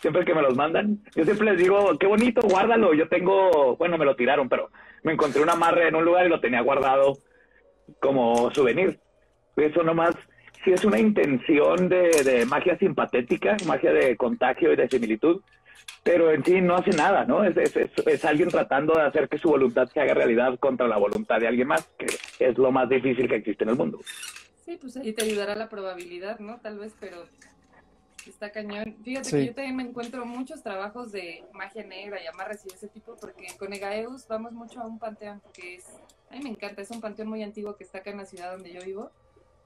Siempre que me los mandan, yo siempre les digo, qué bonito, guárdalo. Yo tengo, bueno, me lo tiraron, pero me encontré un amarre en un lugar y lo tenía guardado como souvenir. Eso nomás, si es una intención de, de magia simpatética, magia de contagio y de similitud, pero en sí no hace nada, ¿no? Es, es, es, es alguien tratando de hacer que su voluntad se haga realidad contra la voluntad de alguien más, que es lo más difícil que existe en el mundo. Sí, pues ahí te ayudará la probabilidad, ¿no? Tal vez, pero está cañón. Fíjate Sí. que yo también me encuentro muchos trabajos de magia negra y amarres y ese tipo, porque con Egaeus vamos mucho a un panteón que es, a mí me encanta, es un panteón muy antiguo que está acá en la ciudad donde yo vivo.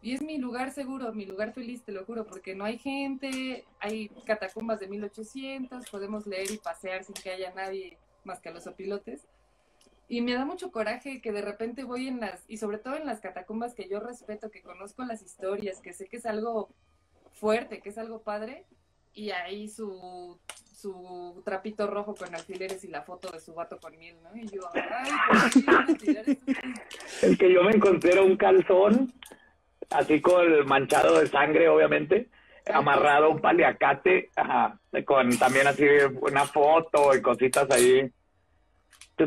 Y es mi lugar seguro, mi lugar feliz, te lo juro, porque no hay gente, hay catacumbas de 1800, podemos leer y pasear sin que haya nadie más que a los opilotes. Y me da mucho coraje que de repente voy en las, y sobre todo en las catacumbas que yo respeto, que conozco las historias, que sé que es algo fuerte, que es algo padre, y ahí su, su trapito rojo con alfileres y la foto de su vato con miel, ¿no? Y yo, ay, ¿por qué van a tirar esto? El que yo me encontré era un calzón, así con el manchado de sangre, obviamente, amarrado a un paliacate, ajá, con también así una foto y cositas ahí.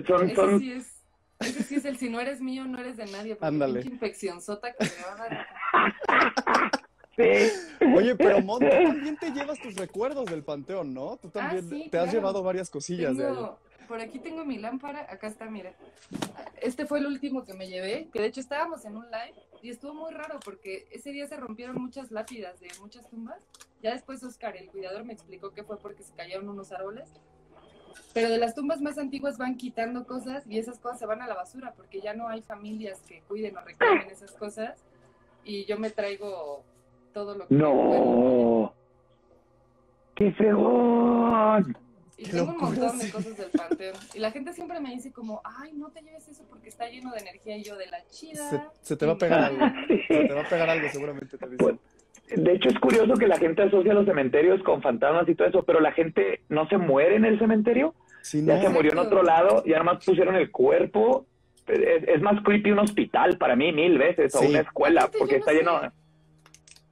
Son, Ese son, sí es, ese sí es el si no eres mío, no eres de nadie, Ándale. infección sota que me va a dar. *laughs* sí. Oye, pero Mon, tú también te llevas tus recuerdos del panteón, ¿no? Tú también Ah, sí, te has claro. llevado varias cosillas de ahí. Por aquí tengo mi lámpara, acá está, mira. Este fue el último que me llevé, que de hecho estábamos en un live y estuvo muy raro porque ese día se rompieron muchas lápidas de muchas tumbas. Ya después Oscar, el cuidador, me explicó que fue porque se cayeron unos árboles. Pero de las tumbas más antiguas van quitando cosas y esas cosas se van a la basura porque ya no hay familias que cuiden o reclamen esas cosas. Y yo me traigo todo lo que... No. ¡Qué fregón! Y Qué tengo un montón de cosas del panteón. Y la gente siempre me dice como, ay, no te lleves eso porque está lleno de energía. Y yo, de la chida. Se, se te va a pegar algo. Se te va a pegar algo, seguramente te dicen. De hecho, es curioso que la gente asocia los cementerios con fantasmas y todo eso, pero la gente no se muere en el cementerio. Sí, Ya no. se murió en otro lado, ya nomás pusieron el cuerpo. Es, es más creepy un hospital para mí mil veces, o una escuela, porque está no lleno...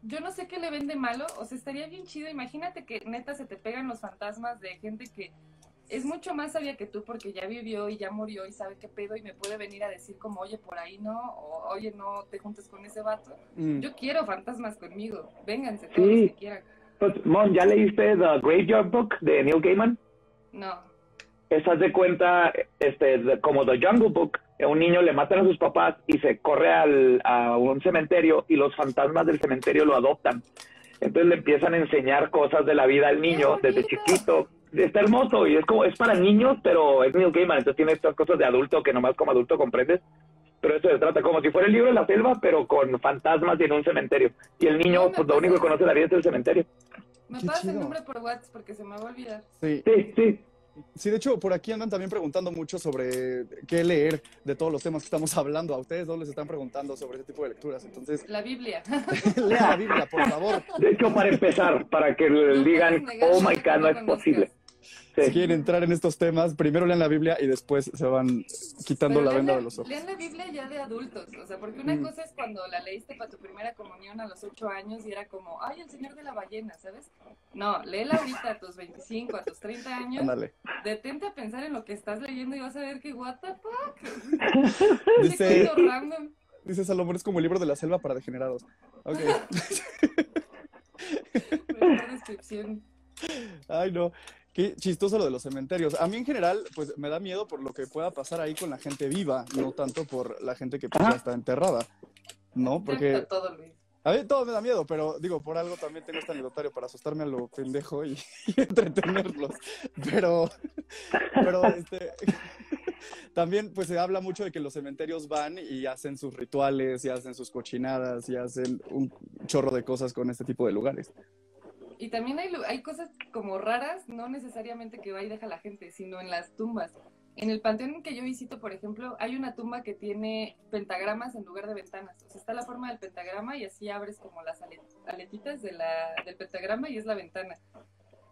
Yo no sé qué le ven de malo, o sea, estaría bien chido. Imagínate que neta se te pegan los fantasmas de gente que es mucho más sabia que tú porque ya vivió y ya murió y sabe qué pedo y me puede venir a decir como, oye, por ahí no, o oye, no te juntes con ese vato. Mm. Yo quiero fantasmas conmigo, vénganse todos Sí. los que quieran. Pues, Mon, ¿ya leíste The Graveyard Book de Neil Gaiman? No, Esas de cuenta, este, de- como The Jungle Book, un niño le matan a sus papás y se corre al, a un cementerio y los fantasmas del cementerio lo adoptan. Entonces le empiezan a enseñar cosas de la vida al niño ¡Qué desde chiquito. Está hermoso y es como, es para niños, pero es Neil Gaiman, entonces tiene estas cosas de adulto que nomás como adulto comprendes. Pero eso se trata como si fuera el libro de la selva, pero con fantasmas y en un cementerio. Y el niño, pues lo único que conoce la vida es el cementerio. me pasa el nombre por WhatsApp porque se me va a olvidar. Sí. Sí, sí. Sí, de hecho, por aquí andan también preguntando mucho sobre qué leer de todos los temas que estamos hablando. A ustedes dos les están preguntando sobre ese tipo de lecturas. Entonces, La Biblia. *laughs* lea la Biblia, por favor. De hecho, para empezar, para que le No digan, oh my God, no es conozcas. Posible. Si Sí. quieren entrar en estos temas, primero lean la Biblia y después se van quitando Pero la venda la- de los ojos. Lean la Biblia ya de adultos, o sea, porque una Mm. cosa es cuando la leíste para tu primera comunión a los ocho años y era como, ay, el Señor de la ballena, ¿sabes? No, léela ahorita a tus 25, a tus 30 años, Ándale. detente a pensar en lo que estás leyendo y vas a ver que, what the fuck, *laughs* Dice, dice Salomón, es como el libro de la selva para degenerados. Ok. *laughs* Descripción. *laughs* Ay, no. Qué chistoso lo de los cementerios. A mí en general, pues me da miedo por lo que pueda pasar ahí con la gente viva, no tanto por la gente que pues, ya está enterrada. ¿No? Porque a mí todo me da miedo, pero digo, por algo también tengo este anecdotario para asustarme a lo pendejo y, *laughs* y entretenerlos. Pero, pero este, *laughs* también pues se habla mucho de que los cementerios van y hacen sus rituales y hacen sus cochinadas y hacen un chorro de cosas con este tipo de lugares. Y también hay, hay cosas como raras, no necesariamente que va y deja la gente, sino en las tumbas. En el panteón que yo visito, por ejemplo, hay una tumba que tiene pentagramas en lugar de ventanas. O sea, está la forma del pentagrama y así abres como las ale- aletitas de la, del pentagrama y es la ventana.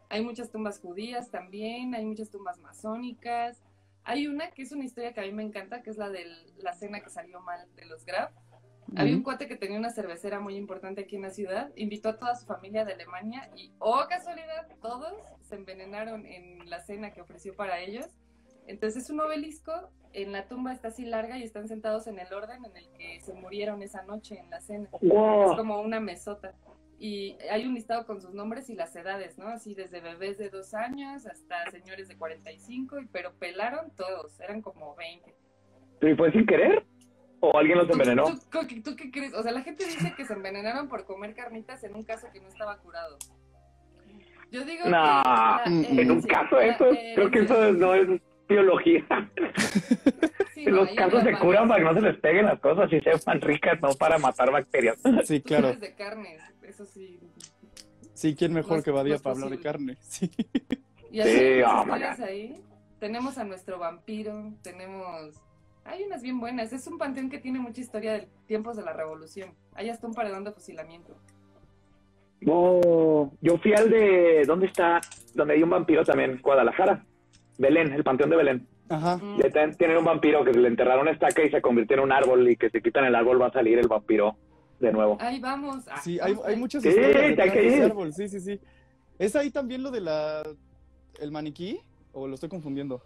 Hay muchas tumbas judías también, hay muchas tumbas masónicas. Hay una que es una historia que a mí me encanta, que es la de la cena que salió mal de los Graf. Había un cuate que tenía una cervecera muy importante aquí en la ciudad, invitó a toda su familia de Alemania y, oh casualidad, todos se envenenaron en la cena que ofreció para ellos. Entonces es un obelisco, en la tumba está así larga y están sentados en el orden en el que se murieron esa noche en la cena. Es Wow. como una mesota. Y hay un listado con sus nombres y las edades, ¿no? Así desde bebés de dos años hasta señores de 45, y- pero pelaron todos, eran como 20. ¿Y fue sin querer? ¿O alguien los ¿Tú- envenenó? ¿Tú, tú- tú qué crees? O sea, la gente dice que se envenenaron por comer carnitas en un caso que no estaba curado. Yo digo No, que... la en En un caso la eso, creo que eso no es biología. *laughs* sí, En no, los casos se curan para que no se les peguen las cosas y sean ricas, no para matar bacterias. Sí, claro. de carnes, eso sí. Sí, ¿quién mejor que Badía para hablar de carne? *laughs* Sí. Y así Sí, oh my historias ahí. Tenemos a nuestro vampiro, tenemos... Hay unas bien buenas. Es un panteón que tiene mucha historia de tiempos de la revolución. Hay hasta un paredón de fusilamiento. Oh, yo fui al de, ¿dónde está? Donde hay un vampiro también, Guadalajara. Belén, el panteón de Belén. Ajá. Mm. Y tienen un vampiro que le enterraron una estaca y se convirtió en un árbol y que si quitan el árbol va a salir el vampiro de nuevo. Ahí vamos. Ah, Sí, hay, hay muchas Sí, historias hay que de ese ir. árbol. Sí, sí, sí. ¿Es ahí también lo de la el maniquí? ¿O lo estoy confundiendo?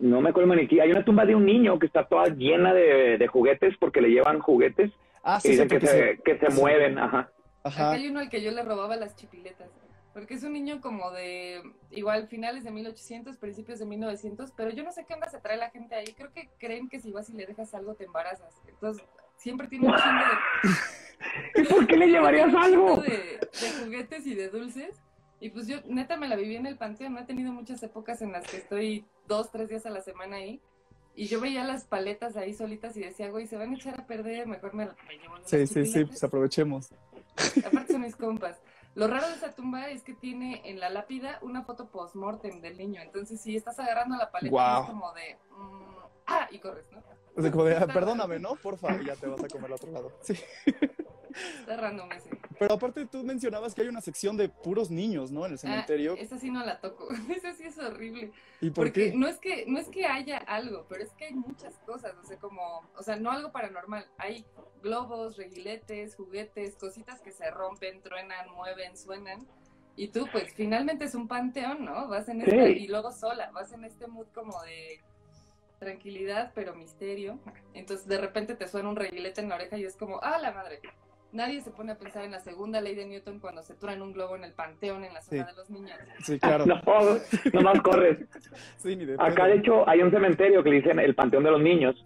No me acuerdo maniquí. Hay una tumba de un niño que está toda llena de, de juguetes porque le llevan juguetes Ah, y sí, sí, dicen que se, que se mueven. Ajá. Ajá. Acá hay uno al que yo le robaba las chipiletas. Porque es un niño como de, igual, finales de 1800, principios de 1900, pero yo no sé qué onda se trae la gente ahí. Creo que creen que si vas y le dejas algo te embarazas. Entonces, siempre tiene un chingo de... *laughs* ¿Y por qué le llevarías tiene *laughs* un chingo algo? De, de juguetes y de dulces. Y pues yo neta me la viví en el panteón, no he tenido muchas épocas en las que estoy dos, tres días a la semana ahí. Y yo veía las paletas ahí solitas y decía, güey, se van a echar a perder, mejor me, me llevo Sí, sí, sí, chupilates". pues aprovechemos. Aparte son mis compas. Lo raro de esa tumba es que tiene en la lápida una foto post-mortem del niño. Entonces, si estás agarrando la paleta, es como de. mm, ah, y corres, ¿no? O sea, como de, "Ah, Está perdóname, ¿no? Porfa, y ya te vas a comer al otro lado. Sí. Está random ese. Pero aparte tú mencionabas que hay una sección de puros niños, ¿no? En el cementerio. Ah, esa sí no la toco. *laughs* Esa sí es horrible. ¿Y por Porque qué? no es que no es que haya algo, pero es que hay muchas cosas, o sea, como, o sea, no algo paranormal, hay globos, reguiletes, juguetes, cositas que se rompen, truenan, mueven, suenan. Y tú, pues, finalmente es un panteón, ¿no? Vas en esta, Sí. y luego sola, vas en este mood como de tranquilidad, pero misterio. Entonces, de repente te suena un reguilete en la oreja y es como, ¡ah, la madre! Nadie se pone a pensar en la segunda ley de Newton cuando se truena un globo en el panteón en la zona Sí. de los niños. Sí, claro. No, nomás corres. *laughs* Sí, ni de Acá, de hecho, hay un cementerio que le dicen el Panteón de los Niños,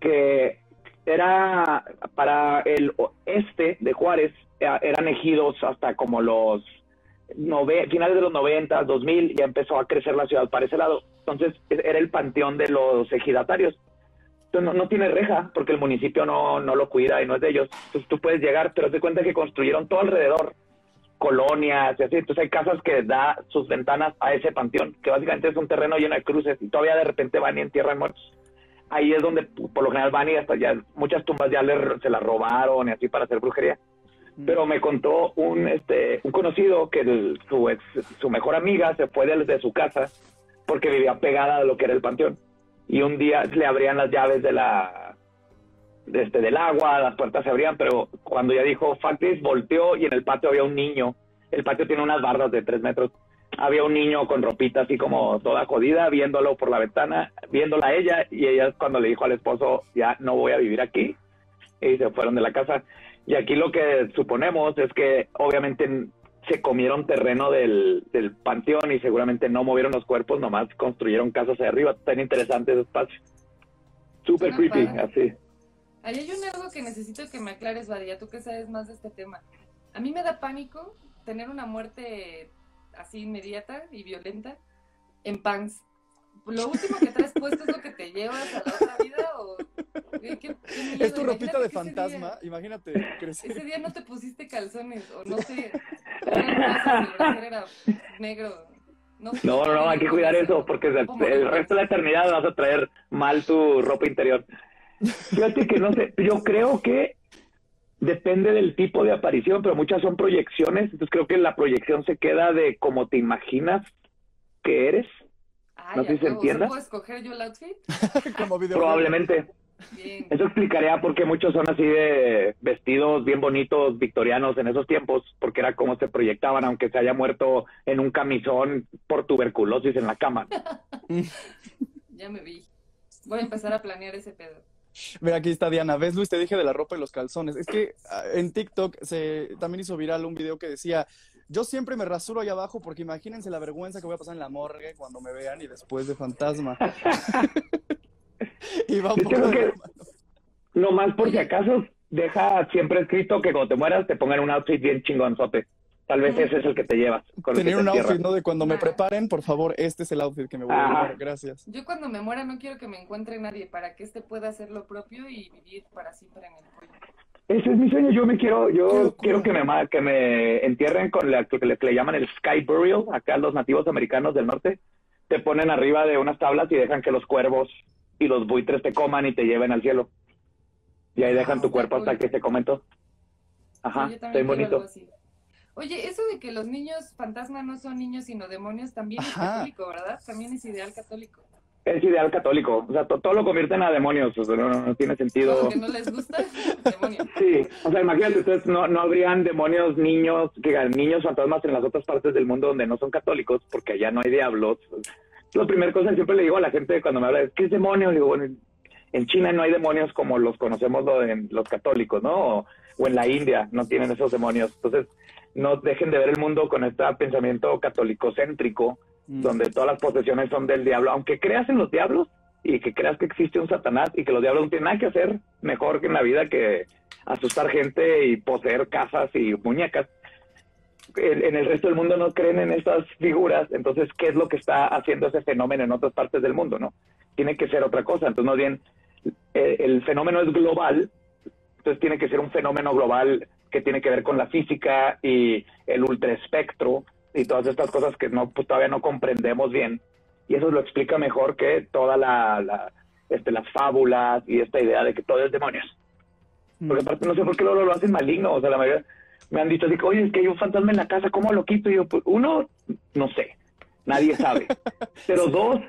que era para el oeste de Juárez, eh, eran ejidos hasta como los nove- finales de los 90, 2000, ya empezó a crecer la ciudad para ese lado. Entonces, e- era el panteón de los ejidatarios. No, no tiene reja, porque el municipio no, no lo cuida y no es de ellos. Entonces, tú puedes llegar, pero te cuenta que construyeron todo alrededor colonias y así. Entonces hay casas que da sus ventanas a ese panteón, que básicamente es un terreno lleno de cruces y todavía de repente van y entierran muertos. Ahí es donde por lo general van y hasta ya muchas tumbas ya le- se las robaron y así para hacer brujería. Mm. Pero me contó un este un conocido que el- su ex, su mejor amiga se fue de, de su casa porque vivía pegada a lo que era el panteón y un día le abrían las llaves de la este, del agua, las puertas se abrían, pero cuando ya dijo Factis, volteó y en el patio había un niño. El patio tiene unas bardas de tres metros. Había un niño con ropita así como toda jodida, viéndolo por la ventana, viéndola a ella, y ella cuando le dijo al esposo, ya no voy a vivir aquí, y se fueron de la casa. Y aquí lo que suponemos es que obviamente se comieron terreno del, del panteón y seguramente no movieron los cuerpos, nomás construyeron casas arriba. Tan interesante ese espacio. Súper Suena creepy, padre. así. Ahí hay un algo que necesito que me aclares, Badía, tú que sabes más de este tema. A mí me da pánico tener una muerte así inmediata y violenta en pants. ¿Lo último que traes puesto es lo que te llevas a la otra vida o qué? Es tu ropita Imagínate de fantasma, día- imagínate crecer. Ese día no te pusiste calzones o no sé, *laughs* era negro. No, sé, No, no, hay que cuidar eso porque el, ¿Cómo el resto de la eternidad vas a traer mal tu ropa interior. Fíjate que no sé, yo creo que depende del tipo de aparición, pero muchas son proyecciones, entonces creo que la proyección se queda de cómo te imaginas que eres, No sé si se entienda. ¿Puedo escoger yo el outfit? *laughs* Como video. probablemente. Bien. Eso explicaría por qué muchos son así de vestidos bien bonitos, victorianos en esos tiempos, porque era como se proyectaban, aunque se haya muerto en un camisón por tuberculosis en la cama. *laughs* Ya me vi. Voy a empezar a planear ese pedo. Mira, aquí está Diana. ¿Ves, Luis? Te dije de la ropa y los calzones. Es que ah, en TikTok se también hizo viral un video que decía, yo siempre me rasuro ahí abajo porque imagínense la vergüenza que voy a pasar en la morgue cuando me vean y después de fantasma. *laughs* y va un Yo poco creo que- la mano. No más por si acaso, deja siempre escrito que cuando te mueras te pongan un outfit bien chingonzote. Tal vez ese es el que te llevas. Con el que Tener te un outfit. ¿no? De cuando me preparen, por favor, este es el outfit que me voy a llevar. Gracias. Yo cuando me muera no quiero que me encuentre nadie para que éste pueda hacer lo propio y vivir para siempre en el pollo. Ese es mi sueño. Yo me quiero, yo quiero que me, que me entierren con la, lo que le, que le llaman el sky burial. Acá los nativos americanos del norte te ponen arriba de unas tablas y dejan que los cuervos y los buitres te coman y te lleven al cielo. Y ahí dejan tu Está cuerpo hasta que se comen todo. Ajá, algo bonito. Oye, eso de que los niños fantasma no son niños sino demonios también es católico, ¿verdad? También es ideal católico. Es ideal católico. O sea, to- todo lo convierten a demonios. O sea, no, no tiene sentido. Como que no les gusta. *laughs* Sí, o sea, imagínate, ustedes no, no habrían demonios, niños, que niños fantasmas en las otras partes del mundo donde no son católicos, porque allá no hay diablos. La primera cosa que siempre le digo a la gente cuando me habla es, ¿qué es demonio? Digo, bueno, en China no hay demonios como los conocemos los católicos, ¿no? O, o en la India no tienen esos demonios. Entonces, no dejen de ver el mundo con este pensamiento católico-céntrico, Mm. donde todas las posesiones son del diablo. Aunque creas en los diablos y que creas que existe un Satanás y que los diablos no tienen nada que hacer mejor que en la vida que asustar gente y poseer casas y muñecas. en, el resto del mundo no creen en estas figuras, entonces, ¿qué es lo que está haciendo ese fenómeno en otras partes del mundo, no? Tiene que ser otra cosa. Entonces, más bien, eh, el fenómeno es global, entonces tiene que ser un fenómeno global que tiene que ver con la física y el ultraespectro y todas estas cosas que no pues, todavía no comprendemos bien. Y eso lo explica mejor que toda la, la este, las fábulas y esta idea de que todo es demonios. Porque aparte no sé por qué lo, lo hacen maligno. O sea, la mayoría me han dicho así, oye, es que hay un fantasma en la casa, ¿cómo lo quito? Y yo, pues, uno, no sé, nadie sabe. *laughs* Pero dos,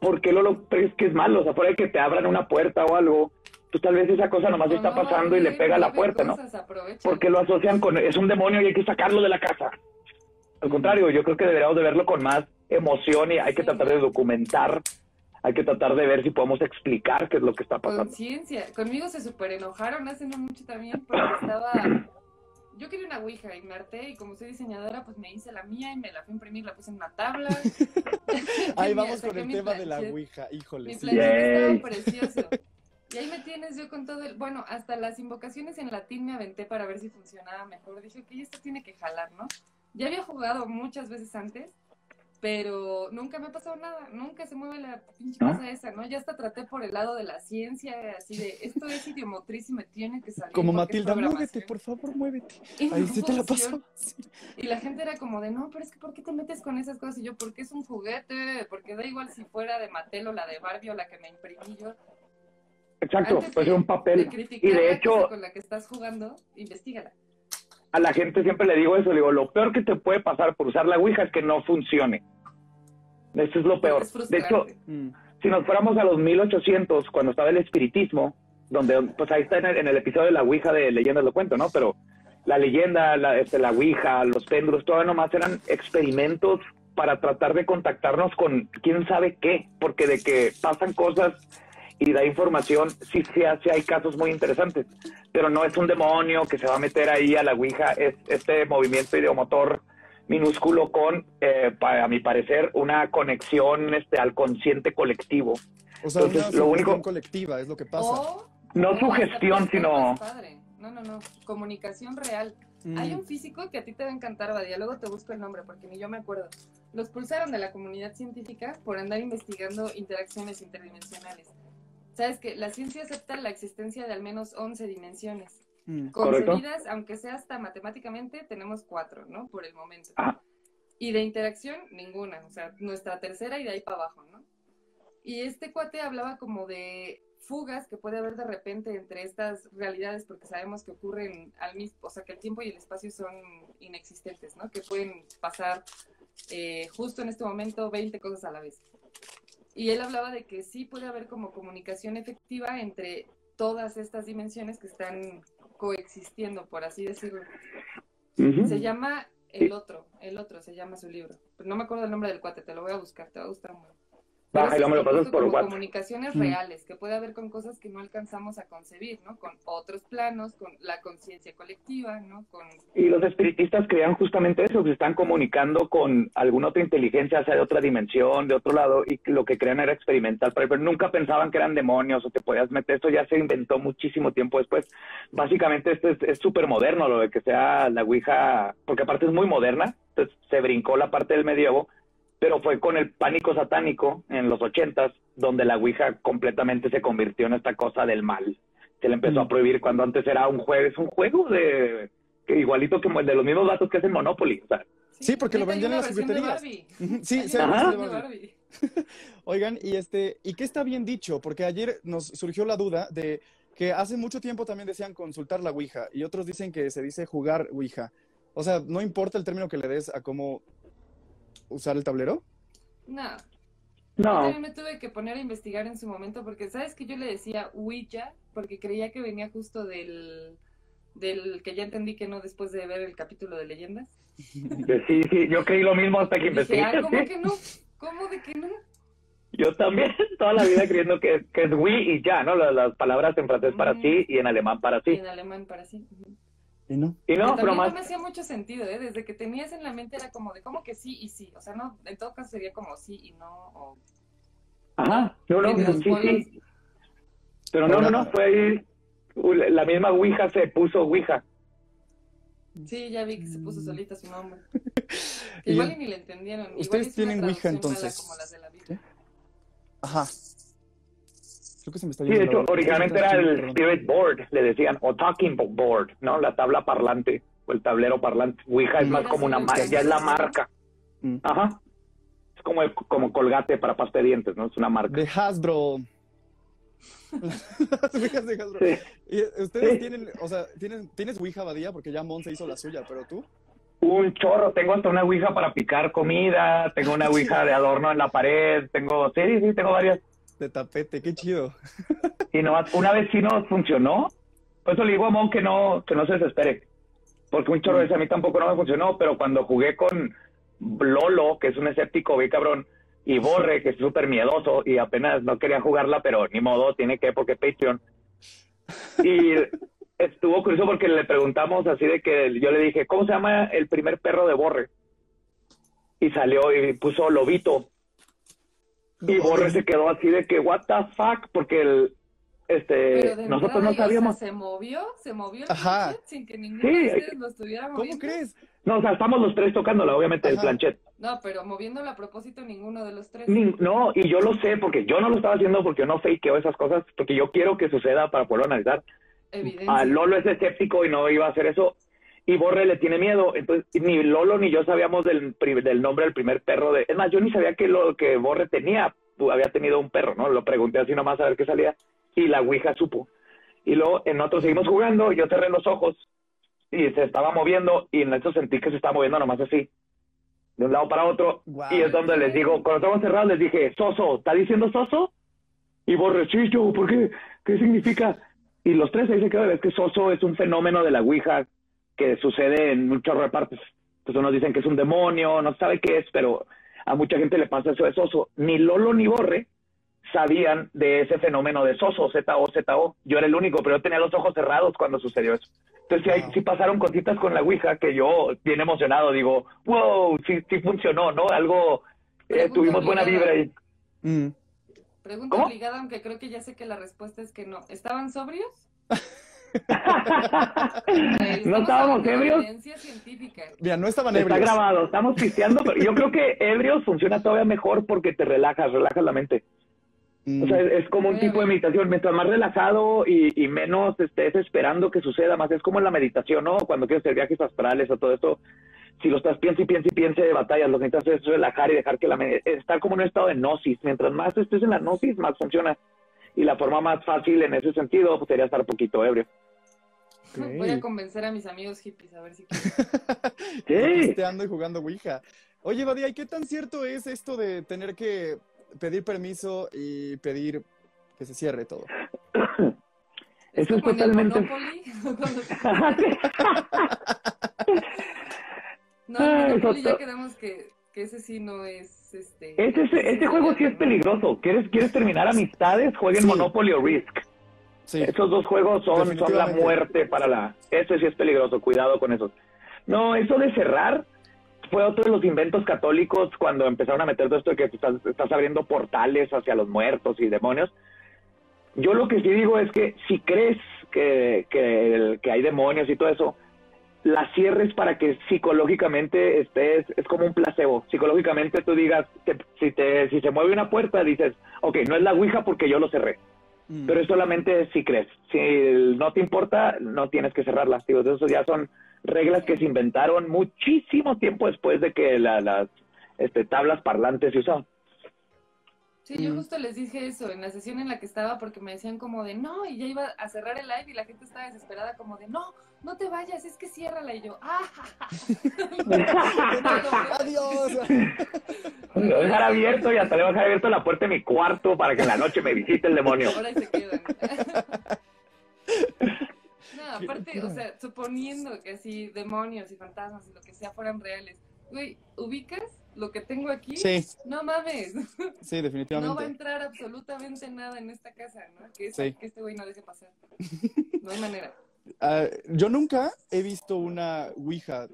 ¿por qué lo, lo crees que es malo? O sea, fuera de que te abran una puerta o algo, pues tal vez esa cosa nomás está No, pasando y le pega a la puerta, ¿no? Porque lo asocian con, es un demonio y hay que sacarlo de la casa. Al contrario, yo creo que deberíamos de verlo con más emoción y hay que tratar de documentar, hay que tratar de ver si podemos explicar qué es lo que está pasando. Conciencia. Conmigo se super enojaron hace no mucho también porque estaba... Yo quería una Ouija y me harté y como soy diseñadora pues me hice la mía y me la fui a imprimir, la puse en una tabla. *laughs* *laughs* Ahí vamos con el tema de la. Ouija, híjole. Mi estaba precioso. Y ahí me tienes yo con todo el... Bueno, hasta las invocaciones en latín me aventé para ver si funcionaba mejor. Dije, ok, esto tiene que jalar, ¿no? Ya había jugado muchas veces antes, pero nunca me ha pasado nada. Nunca se mueve la pinche ¿No? cosa esa, ¿no? Ya hasta traté por el lado de la ciencia, así de, esto es idiomotriz y me tiene que salir. Como Matilda, programación". muévete, por favor, muévete. Y Ahí sí te la. *laughs* Sí. Y la gente era como de, no, pero es que ¿por qué te metes con esas cosas? Y yo, porque es un juguete, porque da igual si fuera de Mattel o la de Barbie o la que me imprimí yo. Exacto, Antes pues es un papel. Y de hecho, con la que estás jugando, investigala. A la gente siempre le digo eso, le digo, lo peor que te puede pasar por usar la Ouija es que no funcione. Eso es lo peor. De hecho. Mm. si nos fuéramos a los 1800, cuando estaba el espiritismo, donde, pues ahí está en el, en el episodio de la Ouija de Leyendas lo cuento, ¿no? Pero la leyenda, la, este, la Ouija, los péndulos, todo nomás eran experimentos para tratar de contactarnos con quién sabe qué, porque de que pasan cosas y da información, sí, sí, sí hay casos muy interesantes, pero no es un demonio que se va a meter ahí a la Ouija, es este movimiento ideomotor minúsculo con, eh, pa- a mi parecer, una conexión este, al consciente colectivo. O sea, Entonces, una lo único- colectiva es lo que pasa. O, No o sugestión, sino... No, no, no. Comunicación real. Mm. Hay un físico que a ti te va a encantar, Badia. Luego te busco el nombre porque ni yo me acuerdo. Los expulsaron de la comunidad científica por andar investigando interacciones interdimensionales. Sabes que la ciencia acepta la existencia de al menos 11 dimensiones. Mm. Correcto. Concebidas, aunque sea hasta matemáticamente, tenemos cuatro, ¿no? Por el momento. Ajá. Y de interacción, ninguna. O sea, nuestra tercera y de ahí para abajo, ¿no? Y este cuate hablaba como de fugas que puede haber de repente entre estas realidades, porque sabemos que ocurren al mismo, o sea, que el tiempo y el espacio son inexistentes, ¿no? Que pueden pasar eh, justo en este momento 20 cosas a la vez. Y él hablaba de que sí puede haber como comunicación efectiva entre todas estas dimensiones que están coexistiendo, por así decirlo. Se llama El Otro, El Otro se llama su libro. Pero no me acuerdo el nombre del cuate, te lo voy a buscar, te va a gustar mucho. Baja y luego me lo pasas por como WhatsApp. comunicaciones Mm. reales, que puede haber con cosas que no alcanzamos a concebir, ¿no? Con otros planos, con la conciencia colectiva, ¿no? Con... Y los espiritistas creían justamente eso, que se están comunicando con alguna otra inteligencia, sea de otra dimensión, de otro lado, y lo que creían era experimental, pero nunca pensaban que eran demonios o te podías meter, esto ya se inventó muchísimo tiempo después. Básicamente esto es súper moderno, lo de que sea la Ouija, porque aparte es muy moderna, entonces se brincó la parte del medievo, pero fue con el pánico satánico en los ochentas, donde la Ouija completamente se convirtió en esta cosa del mal. Se le empezó Mm. a prohibir cuando antes era un juego, es un juego de que igualito que el de los mismos datos que hacen Monopoly. O sea, Sí, porque lo vendían en las jugueterías. *laughs* Sí, de Barbie. *laughs* Oigan, y este, ¿y qué está bien dicho? Porque ayer nos surgió la duda de que hace mucho tiempo también decían consultar la Ouija y otros dicen que se dice jugar Ouija. O sea, ¿no importa el término que le des a cómo usar el tablero? No, Yo no, también me tuve que poner a investigar en su momento porque, ¿sabes que Yo le decía Ouija porque creía que venía justo del, del que ya entendí que no después de ver el capítulo de leyendas. sí, sí, yo creí lo mismo hasta que Dije, investigué. ah, ¿cómo sí. que no? ¿Cómo de que no? Yo también, *laughs* toda la vida creyendo que, que es oui y ya, ¿no? Las, las palabras en francés para Mm. sí y en alemán para Y sí. en alemán para sí. Y no. Y no, Pero más, no me hacía mucho sentido, ¿eh? Desde que tenías en la mente era como de, ¿cómo que sí y sí? O sea, no, en todo caso sería como sí y no, o... ajá, no, no, sí, sí. Pero no, no, no, fue ahí, uh, la misma Ouija se puso Ouija. Sí, ya vi que se puso solita su nombre. *laughs* Igual y ni le entendieron. Igual Ustedes una tienen Ouija, entonces. Como las de la Biblia. Ajá. Creo que se me está Sí, de hecho, originalmente era el. Spirit Board, le decían, o Talking Board, ¿no? La tabla parlante, o el tablero parlante. Ouija es Mm. más como una marca, ya es la marca. Mm. Ajá. Es como, el- como colgate para pasta de dientes, ¿no? Es una marca. De Hasbro. *laughs* Las Ouijas de Hasbro. Sí. Y ustedes Sí. tienen, o sea, tienen, tienes Ouija Badía porque ya Mon se hizo la suya, pero tú. Un chorro, tengo hasta una Ouija para picar comida, tengo una Ouija *laughs* de adorno en la pared, tengo, sí, sí, tengo varias. De tapete, qué chido. Y nomás, una vez sí no funcionó, por eso le digo a Mon que no, que no se desespere, porque un chorro de ese a mí tampoco no me funcionó, pero cuando jugué con Lolo, que es un escéptico bien cabrón, y Borre, que es súper miedoso, y apenas no quería jugarla, pero ni modo, tiene que, porque Patreon. Y estuvo curioso porque le preguntamos así de que yo le dije, ¿cómo se llama el primer perro de Borre? Y salió y puso Lobito. Y Borre se quedó así de que, what the fuck, porque el, este, nosotros no o sea, sabíamos. se movió, se movió el Ajá. sin que ninguno Sí, de hay ustedes lo estuviera ¿Cómo moviendo. crees? No, o sea, estamos los tres tocándola, obviamente, el Ajá. planchet. No, pero moviéndolo a propósito ninguno de los tres. Ni- No, y yo lo sé, porque yo no lo estaba haciendo porque yo no fakeo esas cosas, porque yo quiero que suceda para poderlo analizar. Evidencia. A Lolo es escéptico y no iba a hacer eso. Y Borre le tiene miedo. Entonces, ni Lolo ni yo sabíamos del, del nombre del primer perro de. Es más, yo ni sabía que lo que Borre tenía, había tenido un perro, ¿no? Lo pregunté así nomás a ver qué salía. Y la Ouija supo. Y luego en otro seguimos jugando, yo cerré los ojos y se estaba moviendo. Y en eso sentí que se estaba moviendo nomás así, de un lado para otro. Guau. Y es donde les digo, cuando estamos cerrados, les dije, Soso, ¿está diciendo Soso? Y Borrechillo, ¿por qué? ¿Qué significa? Y los tres ahí se quedan, es que Soso es un fenómeno de la Ouija que sucede en un chorro de partes. Entonces unos dicen que es un demonio, no se sabe qué es, pero a mucha gente le pasa eso de Soso. Ni Lolo ni Borre sabían de ese fenómeno de Soso, Z-O, Z-O. Yo era el único, pero yo tenía los ojos cerrados cuando sucedió eso. Entonces sí, hay- sí pasaron cositas con la Ouija que yo, bien emocionado, digo, wow, sí, sí funcionó, ¿no? Algo, eh, tuvimos buena vibra ahí. Mm. Pregunta ¿Cómo? obligada, aunque creo que ya sé que la respuesta es que no. ¿Estaban sobrios? *laughs* Eh, no estábamos ebrios. Evidencia científica. Mira, no estaban Está ebrios. grabado, estamos pisteando, pero yo creo que ebrios funciona todavía mejor porque te relajas, relajas la mente. Mm. O sea, es, es como un tipo de meditación. Mientras más relajado y, y menos estés esperando que suceda, más es como en la meditación, ¿no? Cuando quieres hacer viajes astrales o todo esto, si lo estás piensa y piensa y piensa de batallas, lo que necesitas es relajar y dejar que la mente, estar como en un estado de gnosis. Mientras más estés en la gnosis, más funciona. Y la forma más fácil en ese sentido pues, sería estar un poquito ebrio. *laughs* Voy a convencer a mis amigos hippies a ver si quieren. *laughs* Sí. Pisteando y jugando Ouija. Oye, Badía, ¿y qué tan cierto es esto de tener que pedir permiso y pedir que se cierre todo? *coughs* Eso es como en el totalmente- *laughs* No, Ah, el Monopoly ya quedamos que, que ese sí no es este. Ese, ese, ese juego sí es peligroso. ¿Quieres, quieres terminar amistades? Jueguen Sí. Monopoly o Risk. Sí. Esos dos juegos son, son la muerte para la... Ese sí es peligroso, cuidado con eso. No, eso de cerrar fue otro de los inventos católicos cuando empezaron a meter todo esto de que estás, estás abriendo portales hacia los muertos y demonios. Yo lo que sí digo es que si crees que, que, el- que hay demonios y todo eso, la cierres para que psicológicamente estés, es como un placebo. Psicológicamente tú digas, te- si, te, si se mueve una puerta, dices, ok, no es la Ouija porque yo lo cerré Mm. pero es solamente si crees. Si no te importa, no tienes que cerrarla. Digo, eso ya son reglas que se inventaron muchísimo tiempo después de que la- las este, tablas parlantes se usaban. Sí, yo Mm. justo les dije eso en la sesión en la que estaba porque me decían como de no, y ya iba a cerrar el live y la gente estaba desesperada como de no, no te vayas, es que ciérrala. Y yo, ah, Adiós. Lo voy a dejar abierto y hasta le voy a dejar abierto la puerta de mi cuarto para que en la noche me visite el demonio. Ahora se quedan. *laughs* No, aparte, o sea, suponiendo que así demonios y fantasmas y lo que sea fueran reales, güey, ¿ubicas lo que tengo aquí? Sí, No mames, *laughs* sí, no va a definitivamente. entrar absolutamente nada en esta casa, ¿no? Que, es- Sí. que este güey no deje pasar. *laughs* No hay manera. Ah, yo nunca he visto una Ouija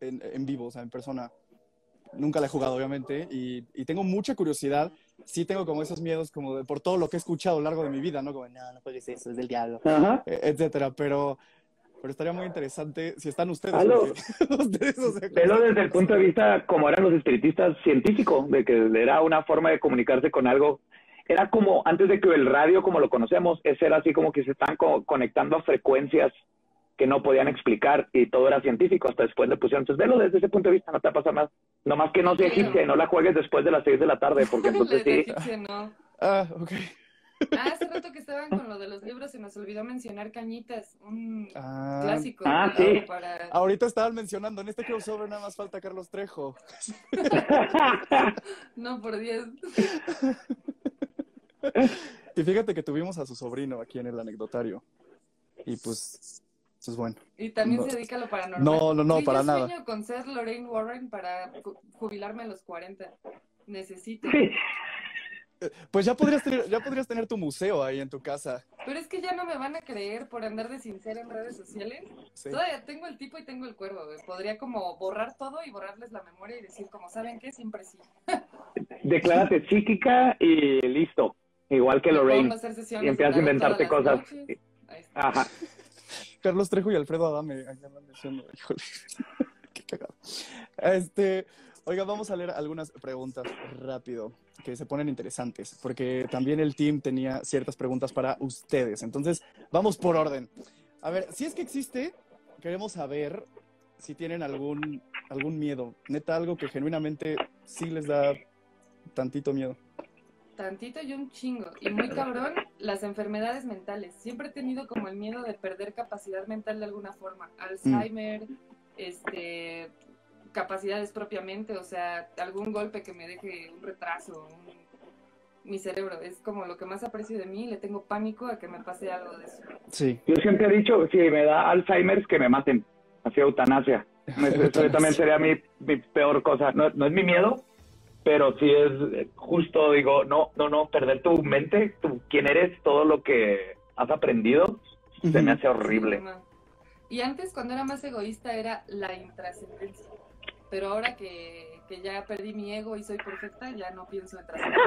en, en vivo, o sea, en persona. Nunca la he jugado, obviamente, y, y tengo mucha curiosidad. Sí tengo como esos miedos como de, por todo lo que he escuchado a lo largo de mi vida, ¿no? Como, no, no juegues eso, es del diablo, Ajá. eh, etcétera. Pero pero estaría muy interesante si están ustedes. *laughs* Ustedes no se Velo desde el punto de vista como eran los espiritistas científico, de que era una forma de comunicarse con algo. Era como, antes de que el radio como lo conocemos, ese era así como que se están co- conectando a frecuencias que no podían explicar y todo era científico. Hasta después le pusieron, entonces velo desde ese punto de vista, no te pasa nada. Nomás que no sea egipcia y no la juegues después de las seis de la tarde, porque *laughs* entonces sí. egipcia, no. Ah, ok. Ah, hace rato que estaban con lo de los libros se nos olvidó mencionar Cañitas, un Ah, clásico. Ah, ¿no? sí. Para... Ahorita estaban mencionando, en este crossover nada más falta Carlos Trejo. *laughs* No, por Dios. Y fíjate que tuvimos a su sobrino aquí en el anecdotario. Y pues, pues bueno. Y también No. se dedica a lo paranormal. No, no, no, Sí, para yo nada. sueño con ser Lorraine Warren para ju- jubilarme a los 40. Necesito. Sí. Pues ya podrías tener, ya podrías tener tu museo ahí en tu casa. Pero es que ya no me van a creer por andar de sincera en redes sociales. Sí. Todavía tengo el tipo y tengo el cuervo. güey. Podría como borrar todo y borrarles la memoria y decir como, ¿saben qué? Siempre sí. *laughs* Declárate psíquica y listo. Igual que Lorraine. a hacer sesiones Y empiezas a inventarte cosas. noches. Ahí está. *laughs* Ajá. Carlos Trejo y Alfredo Adame. ahí andan diciendo, híjole, *laughs* qué cagado. Este, oiga, vamos a leer algunas preguntas rápido que se ponen interesantes, porque también el team tenía ciertas preguntas para ustedes. Entonces, vamos por orden. A ver, si es que existe, queremos saber si tienen algún, algún miedo. Neta, algo que genuinamente sí les da tantito miedo. Tantito y un chingo. Y muy cabrón, las enfermedades mentales. Siempre he tenido como el miedo de perder capacidad mental de alguna forma. Alzheimer, este capacidades propiamente, o sea, algún golpe que me deje un retraso, un- mi cerebro. Es como lo que más aprecio de mí, le tengo pánico a que me pase algo de eso. Sí. Yo siempre he dicho, si me da Alzheimer, que me maten. Así eutanasia. Eso también sería mi, mi peor cosa. No, no es mi miedo, pero sí es justo, digo, no, no, no, perder tu mente, tu, quién eres, todo lo que has aprendido, se me hace horrible. Sí. Y antes, cuando era más egoísta, era la intrascendencia. Pero ahora que, que ya perdí mi ego y soy perfecta, ya no pienso en trascender.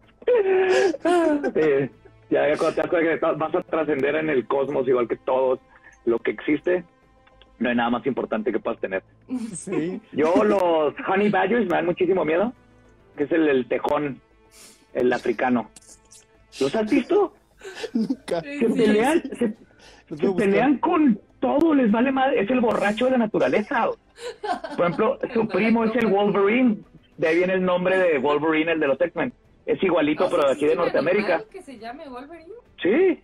*laughs* Sí, ya cuando te das cuenta que vas a trascender en el cosmos igual que todos lo que existe, no hay nada más importante que puedas tener. Sí. Yo los honey badgers me dan muchísimo miedo, que es el, el tejón, el africano. ¿Los has visto? Nunca. Se Sí. pelean, se, se pelean con todo, les vale madre. Es el borracho de la naturaleza. Por ejemplo, *laughs* su primo es el Wolverine. De ahí viene el nombre de Wolverine, el de los X-Men. Es igualito, pero de aquí de ¿Existe un Norteamérica. que se llame Wolverine? Sí,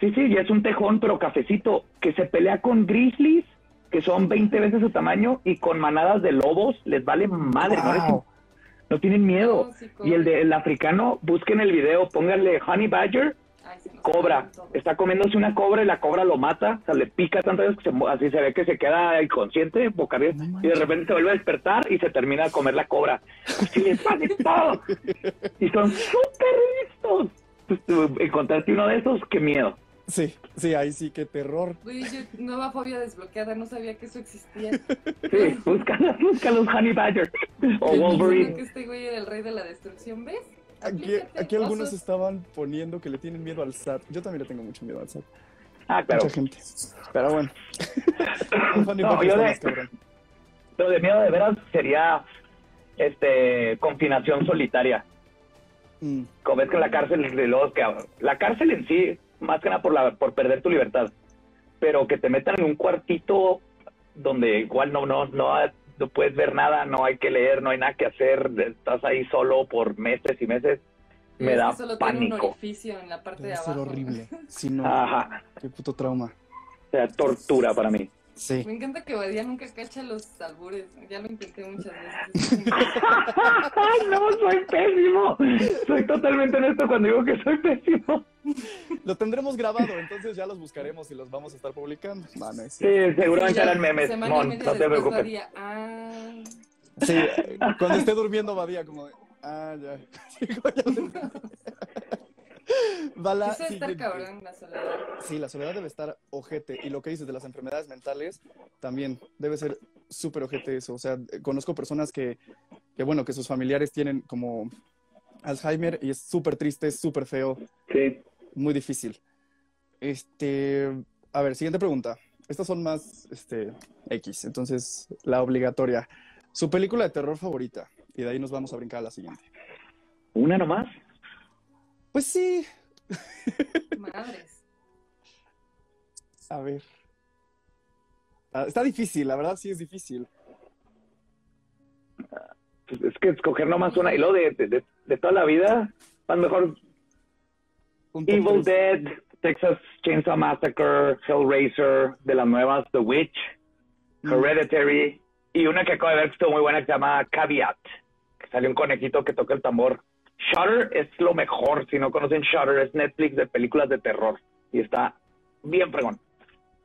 sí, sí, y es un tejón, pero cafecito, que se pelea con grizzlies, que son 20 veces su tamaño, y con manadas de lobos, les vale madre, Wow. no tienen miedo. No, sí, Y el del africano, busquen el video, pónganle Honey Badger, cobra. Está comiéndose una cobra y la cobra lo mata, o sea, le pica tantas veces que se, así se ve que se queda inconsciente, boca abierta, No y de repente se vuelve a despertar y se termina de comer la cobra. Así les vale todo. Y son súper listos. Pues, tú, Encontrarte uno de esos, qué miedo. Sí, sí, ahí sí, qué terror. Uy, yo, nueva fobia desbloqueada, no sabía que eso existía. Sí, busca, busca los Honey Badger o Wolverine. que este güey era el rey de la destrucción, ¿ves? Aquí, aquí algunos estaban poniendo que le tienen miedo al SAT. Yo también le tengo mucho miedo al SAT. Ah, claro. Mucha gente. Pero bueno. *laughs* No, yo de-. Pero de miedo de veras sería este confinación solitaria. Mm, Como ves que en la cárcel de los que la cárcel en sí, más que nada por la por perder tu libertad, pero que te metan en un cuartito donde igual no no no no puedes ver nada, no hay que leer, no hay nada que hacer, estás ahí solo por meses y meses, me Es da que solo tiene un pánico. orificio en la parte de debe ser abajo. horrible. *laughs* Si no, Ajá, qué puto trauma. o sea, tortura para mí. Sí. Me encanta que Badía nunca cacha los albures. Ya lo intenté muchas *laughs* veces. ¡Ay, no! ¡Soy pésimo! Soy totalmente honesto cuando digo que soy pésimo. Lo tendremos grabado, entonces ya los buscaremos y los vamos a estar publicando. No, no es Sí, seguramente Ya, eran memes, Mon, no te después preocupes. Badía, ah, Sí, cuando esté durmiendo Badía, como de, ah, ya. *laughs* *laughs* Digo, ya lo entendí. Va la eso es estar siguiente. cabrón, la soledad. Sí, la soledad debe estar ojete. Y lo que dices de las enfermedades mentales, también debe ser súper ojete eso. O sea, conozco personas que, que, bueno, que sus familiares tienen como Alzheimer y es súper triste, es súper feo, Sí. muy difícil. Este, a ver, siguiente pregunta. Estas son más, este, X, entonces la obligatoria. Su película de terror favorita. Y de ahí nos vamos a brincar a la siguiente. ¿Una nomás? Pues sí. Madres. *laughs* A ver. Ah, está difícil, la verdad sí es difícil. Pues es que escoger nomás una y luego de, de, de, toda la vida, más mejor Evil. Dead, Texas Chainsaw Massacre, Hellraiser, de las nuevas, The Witch, Mm. Hereditary, y una que acabo de ver que estuvo muy buena que se llama Caveat, que salió un conejito que toca el tambor. Shutter es lo mejor, si no conocen Shutter, es Netflix de películas de terror, y está bien fregón.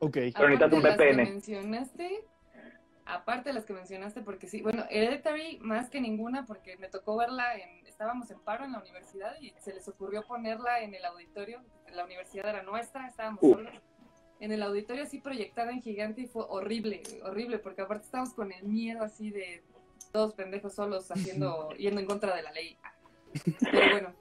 Ok. Pero necesitas un las que VPN. mencionaste, aparte de las que mencionaste, porque sí, bueno, Hereditary más que ninguna, porque me tocó verla en, estábamos en paro en la universidad y se les ocurrió ponerla en el auditorio, la universidad era nuestra, estábamos Uh. solos. En el auditorio así proyectada en gigante y fue horrible, horrible, porque aparte estábamos con el miedo así de todos pendejos solos haciendo, *laughs* yendo en contra de la ley. Pero bueno,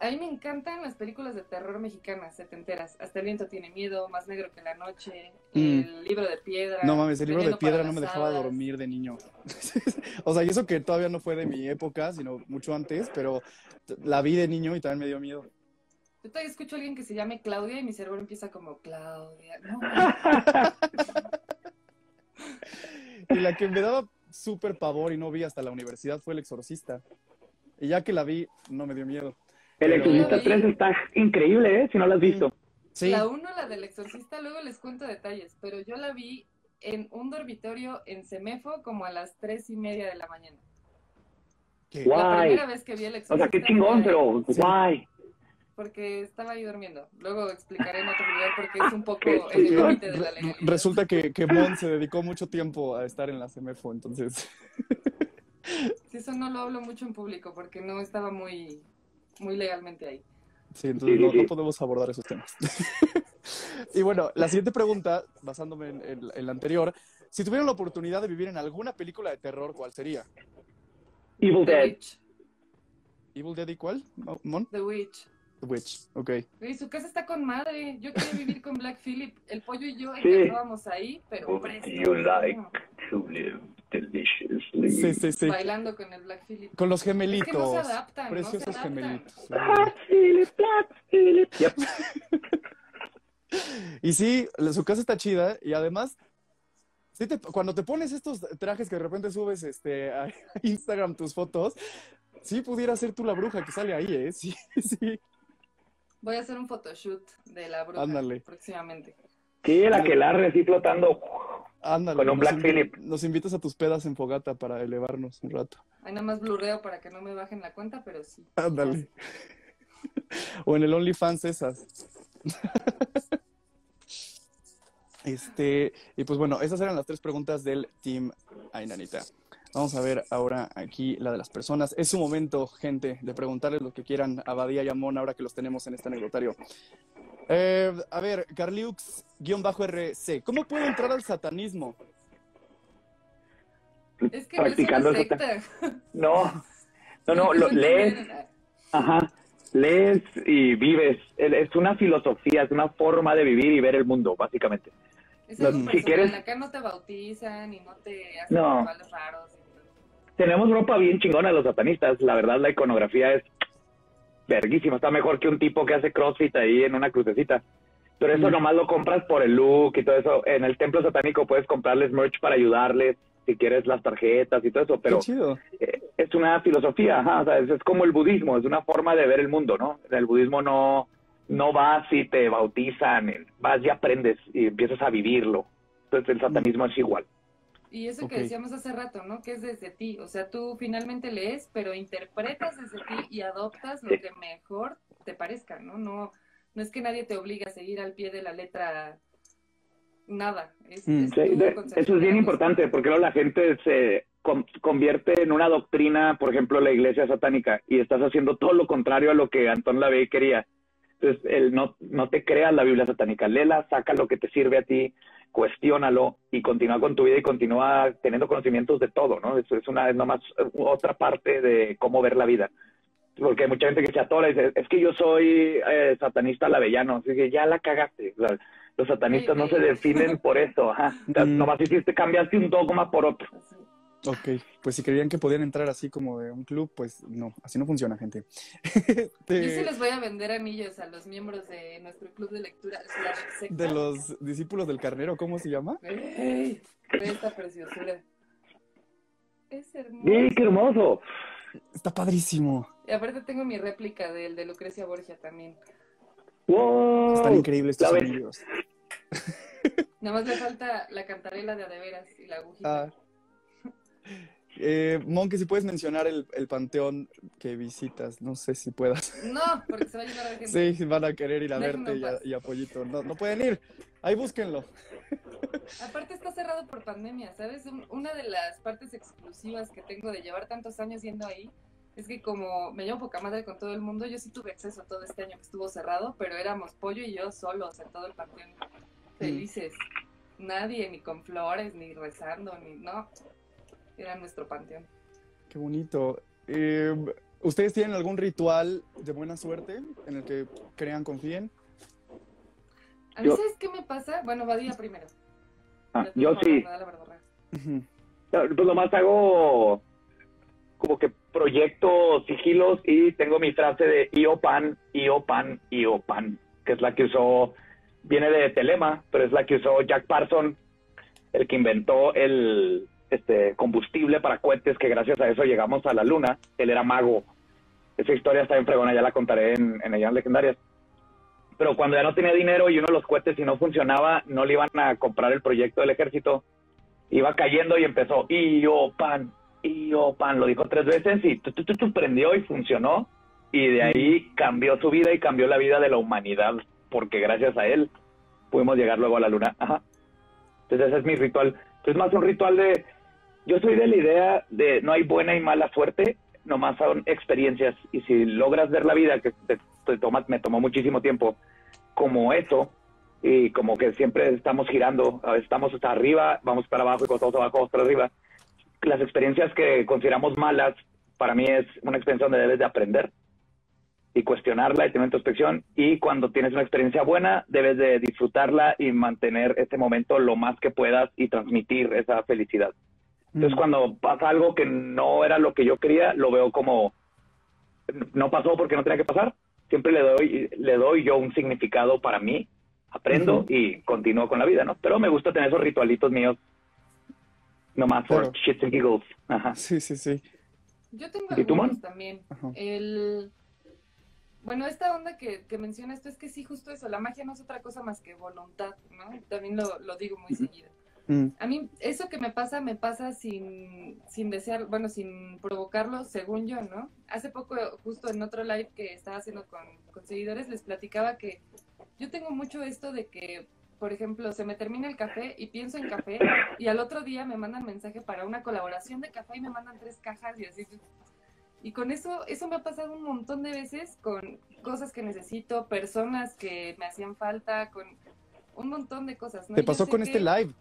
a mí me encantan las películas de terror mexicanas, setenteras. Hasta el viento tiene miedo, Más negro que la noche, Mm. El libro de piedra. No mames, el libro de piedra no me dejaba hadas. dormir de niño. *laughs* O sea, y eso que todavía no fue de mi época, sino mucho antes, pero la vi de niño y también me dio miedo. Yo todavía escucho a alguien que se llame Claudia y mi cerebro empieza como Claudia. No, *laughs* Y la que me daba súper pavor y no vi hasta la universidad fue El Exorcista. Y ya que la vi, no me dio miedo. El Exorcista 3 está increíble, ¿eh? Si no lo has visto. Sí, La uno, la del exorcista, luego les cuento detalles, pero yo la vi en un dormitorio en Semefo como a las tres y media de la mañana. Guau. La Guay. primera vez que vi el O exorcista. sea, qué chingón, pero Sí. guay. Porque estaba ahí durmiendo. Luego explicaré en otro lugar porque es un *laughs* poco Qué el límite de la legalidad. resulta que, que Mon se dedicó mucho tiempo a estar en la CEMEFO, entonces. Sí, eso no lo hablo mucho en público porque no estaba muy, muy legalmente ahí. Sí, entonces Sí, no, sí, no podemos abordar esos temas. *laughs* y bueno, la siguiente pregunta, basándome en, en- en la anterior, si tuvieran la oportunidad de vivir en alguna película de terror, ¿cuál sería? Evil The Dead. Witch. ¿Evil Dead y cuál? Mo- ¿Mon? The Witch. The Witch, ok. Güey, su casa está con madre. Yo quería vivir con Black Phillip. El pollo y yo Sí. estábamos ahí, pero presto. you like to live deliciously? Sí, sí, sí. Bailando con el Black Phillip. Con los Es que no gemelitos. se adaptan, no se Preciosos adaptan. gemelitos. Black Phillip, Black Phillip. Yep. *laughs* Y sí, la- su casa está chida y además, sí te- cuando te pones estos trajes que de repente subes este, a *laughs* Instagram tus fotos, sí pudiera ser tú la bruja que sale ahí, ¿eh? *laughs* Sí, sí. Voy a hacer un photoshoot de la bruja Ándale. próximamente. Sí, la que larre así flotando. Ándale. Con un nos Black Phillip. Nos invitas a tus pedas en fogata para elevarnos un rato. Hay nada más blurreo para que no me bajen la cuenta, pero sí. Ándale. O en el OnlyFans esas. Este, y pues bueno, esas eran las tres preguntas del Team Ainanita. Vamos a ver ahora aquí la de las personas. Es su momento, gente, de preguntarles lo que quieran a Badía y a Mon ahora que los tenemos en este anecdotario. Eh, a ver, Carliux-RC, ¿cómo puedo entrar al satanismo? Es que no es Practicando una secta. No, no, no, *laughs* lo, lees, ajá, lees y vives. El- Es una filosofía, es una forma de vivir y ver el mundo, básicamente. Es algo Si personal. quieres- Acá no te bautizan y no te hacen No. raros. Tenemos ropa bien chingona los satanistas. La verdad, la iconografía es verguísima. Está mejor que un tipo que hace crossfit ahí en una crucecita. Pero eso Mm. nomás lo compras por el look y todo eso. En el templo satánico puedes comprarles merch para ayudarles, si quieres las tarjetas y todo eso. Pero Qué chido. eh, es una filosofía, ajá, o sea, es, es como el budismo, es una forma de ver el mundo, ¿no? En el budismo no, no vas y te bautizan, vas y aprendes y empiezas a vivirlo. Entonces el satanismo es igual. Y eso que decíamos hace rato, ¿no? Que es desde ti. O sea, tú finalmente lees, pero interpretas desde ti y adoptas lo Sí. que mejor te parezca, ¿no? No, no es que nadie te obligue a seguir al pie de la letra nada. Es, Mm. es Sí, tu de- concepción eso es bien importante porque luego la gente se con- convierte en una doctrina, por ejemplo, la iglesia satánica, y estás haciendo todo lo contrario a lo que Antón Lavey quería. Entonces, el no, no te creas la Biblia satánica, léela, saca lo que te sirve a ti, cuestiónalo y continúa con tu vida y continúa teniendo conocimientos de todo, ¿no? Eso es una, es nomás otra parte de cómo ver la vida. porque hay mucha gente que se atora y dice, es que yo soy eh, satanista lavellano, así que ya la cagaste. O sea, los satanistas no se definen por eso, ajá. O sea, Mm. Nomás hiciste, cambiaste un dogma por otro. Ok, pues si creían que podían entrar así como de un club, pues no, así no funciona, gente. *laughs* Yo Este, sí les voy a vender anillos a los miembros de nuestro club de lectura de los discípulos del carnero, ¿cómo se llama? Ey, ve esta preciosura. Es hermoso. ¡Sí, qué hermoso! Está padrísimo. Y aparte tengo mi réplica del de Lucrecia Borgia también. ¡Wow! Están increíbles estos anillos. Nada más le falta la cantarela de adeveras y la agujita. Ah. Eh, Monke, si puedes mencionar el, el panteón que visitas, no sé si puedas. No, porque se va a llenar de gente. Sí, van a querer ir a verte y a, y Pollito. No, no pueden ir. Ahí búsquenlo. Aparte está cerrado por pandemia, ¿sabes? Un- Una de las partes exclusivas que tengo de llevar tantos años yendo ahí es que como me llevo poca madre con todo el mundo, yo sí tuve acceso todo este año que estuvo cerrado, pero éramos Pollo y yo solos en todo el panteón, felices. Nadie, ni con flores, ni rezando, ni no. Era nuestro panteón. Qué bonito. Eh, ¿Ustedes tienen algún ritual de buena suerte en el que crean, confíen? A mí, Yo- ¿sabes qué me pasa? Bueno, Badía primero. Ah, yo sí. me da la verdad. Pues nomás hago como que proyecto sigilos y tengo mi frase de Iopan, Iopan, Iopan, que es la que usó, viene de Telema, pero es la que usó Jack Parson, el que inventó el este combustible para cohetes, que gracias a eso llegamos a la luna. Él era mago. Esa historia está en fregona, ya la contaré en, en Leyendas Legendarias. Pero cuando ya no tenía dinero y uno de los cohetes si no funcionaba, no le iban a comprar el proyecto del ejército, iba cayendo y empezó, Io pan, Io pan, lo dijo tres veces y tu, tu, tu, tu, prendió y funcionó. Y de ahí cambió su vida y cambió la vida de la humanidad, porque gracias a él pudimos llegar luego a la luna. Ajá. Entonces ese es mi ritual. Es más un ritual de, yo soy de la idea de no hay buena y mala suerte, nomás son experiencias. Y si logras ver la vida, que te, te me tomó muchísimo tiempo, como eso, y como que siempre estamos girando, estamos hasta arriba, vamos para abajo y cuando estamos abajo vamos para arriba. Las experiencias que consideramos malas, para mí es una experiencia donde debes de aprender y cuestionarla y tener introspección. Y cuando tienes una experiencia buena, debes de disfrutarla y mantener ese momento lo más que puedas y transmitir esa felicidad. Entonces, Mm. cuando pasa algo que no era lo que yo quería, lo veo como no pasó porque no tenía que pasar. Siempre le doy, le doy yo un significado para mí, aprendo y continúo con la vida, ¿no? Pero me gusta tener esos ritualitos míos, nomás por Claro. shits and giggles. Ajá. Sí, sí, sí. Yo tengo algunos también. Ajá. El... Bueno, esta onda que, que mencionas tú es que sí, justo eso, la magia no es otra cosa más que voluntad, ¿no? También lo, lo digo muy seguido. Mm. A mí, eso que me pasa, me pasa sin, sin desear, bueno, sin provocarlo, según yo, ¿no? Hace poco, justo en otro live que estaba haciendo con, con seguidores, les platicaba que yo tengo mucho esto de que, por ejemplo, se me termina el café y pienso en café y al otro día me mandan mensaje para una colaboración de café y me mandan tres cajas y así. Y con eso, eso me ha pasado un montón de veces con cosas que necesito, personas que me hacían falta, con un montón de cosas. ¿no? ¿Te pasó con que- este live?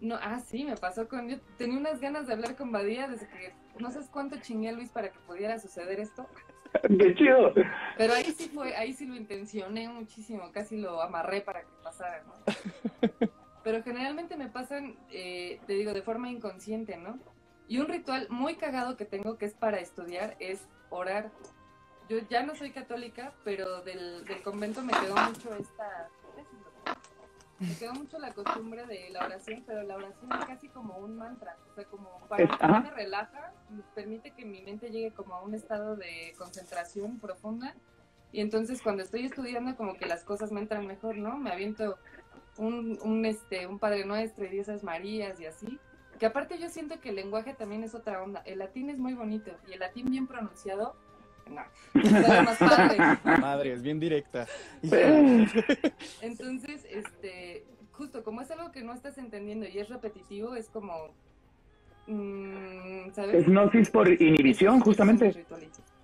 No, ah, sí, me pasó con. Yo tenía unas ganas de hablar con Badía desde que no sabes cuánto chingué a Luis para que pudiera suceder esto. *laughs* ¡Qué chido! Pero ahí sí fue, ahí sí lo intencioné muchísimo, casi lo amarré para que pasara, ¿no? *laughs* Pero generalmente me pasan, eh, te digo, de forma inconsciente, ¿no? Y un ritual muy cagado que tengo que es para estudiar es orar. Yo ya no soy católica, pero del, del convento me quedó mucho esta... Me quedó mucho la costumbre de la oración, pero la oración es casi como un mantra, o sea, como para Es- mí ajá. me relaja, permite que mi mente llegue como a un estado de concentración profunda y entonces cuando estoy estudiando como que las cosas me entran mejor, ¿no? Me aviento un, un, este, un Padre Nuestro y Diosas Marías y así. Que aparte yo siento que el lenguaje también es otra onda. El latín es muy bonito y el latín bien pronunciado, no, sabe más padre. Madre, es bien directa. *laughs* Entonces, este, justo como es algo que no estás entendiendo y es repetitivo, es como, mm, ¿sabes? Es gnosis por inhibición, justamente.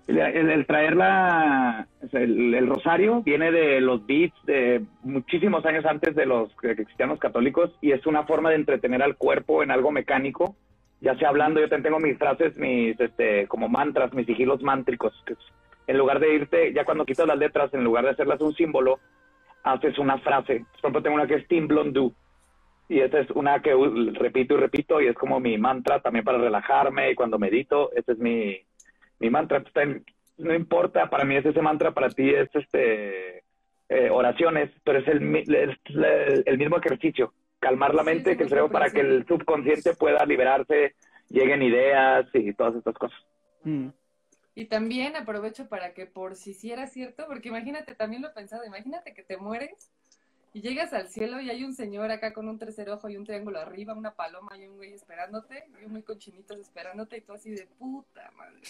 El, el- el traer la, el, el rosario viene de los beats de muchísimos años antes de los que existían los católicos y es una forma de entretener al cuerpo en algo mecánico ya sea hablando, yo también tengo mis frases, mis, este, como mantras, mis sigilos mántricos, que en lugar de irte, ya cuando quitas las letras, en lugar de hacerlas un símbolo, haces una frase. Por ejemplo, tengo una que es Blondu, y esa es una que repito y repito, y es como mi mantra también para relajarme, y cuando medito, ese es mi, mi mantra. No importa, para mí es ese mantra, para ti es este eh, oraciones, pero es el, el, el mismo ejercicio, calmar la mente, sí, que sí, creo para que el subconsciente pueda liberarse, lleguen ideas y todas estas cosas. Mm. Y también aprovecho para que por si sí era cierto, porque imagínate, también lo he pensado, imagínate que te mueres y llegas al cielo y hay un señor acá con un tercer ojo y un triángulo arriba, una paloma y un güey esperándote, y un güey con chinitos esperándote y tú así de puta madre.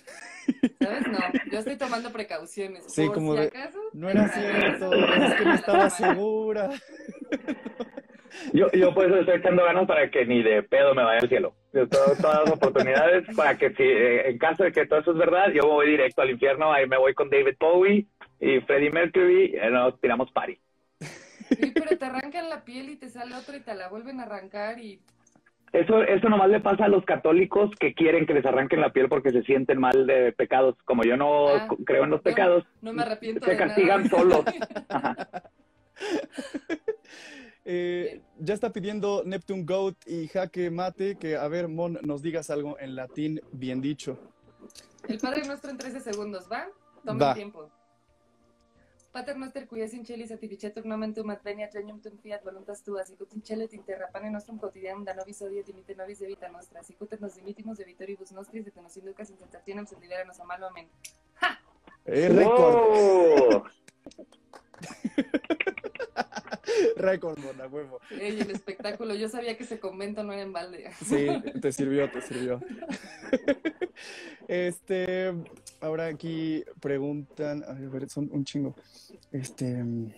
¿Sabes? No, yo estoy tomando precauciones. Sí, por como si de, acaso, No era cierto, es que no estaba *laughs* segura. *laughs* Yo, yo por eso estoy echando ganas para que ni de pedo me vaya al cielo. Yo tengo todas las oportunidades para que si eh, en caso de que todo eso es verdad, yo voy directo al infierno, ahí me voy con David Bowie y Freddie Mercury, y nos tiramos party. Sí, pero te arrancan la piel y te sale otro y te la vuelven a arrancar y Eso, eso nomás le pasa a los católicos que quieren que les arranquen la piel porque se sienten mal de pecados. Como yo no Ah, creo en los pecados, no me arrepiento se de nada. castigan solos. *laughs* Ajá. Eh, ya está pidiendo Neptune Goat y Jaque Mate que, a ver, Mon, nos digas algo en latín bien dicho. El Padre Nuestro en 13 segundos, ¿va? Toma tiempo. Pater noster qui es in celis sanctificetur nomen tuum adveniat regnum tuum fiat voluntas tua sicut in cielo et in terra pane nostrum quotidianum da nobis hodie et dimitte nobis de vita nostra sicut et nos dimittimus de vitoribus nostris et nos inducas in tentationem sed liberanos a malo amén. Eh, récord, ¡Oh! *laughs* *laughs* récord, Mon, a huevo. Ey, el espectáculo, yo sabía que ese convento no era en balde. Sí, *laughs* te sirvió, te sirvió. Este, ahora aquí preguntan, a ver, son un chingo. Este, mm,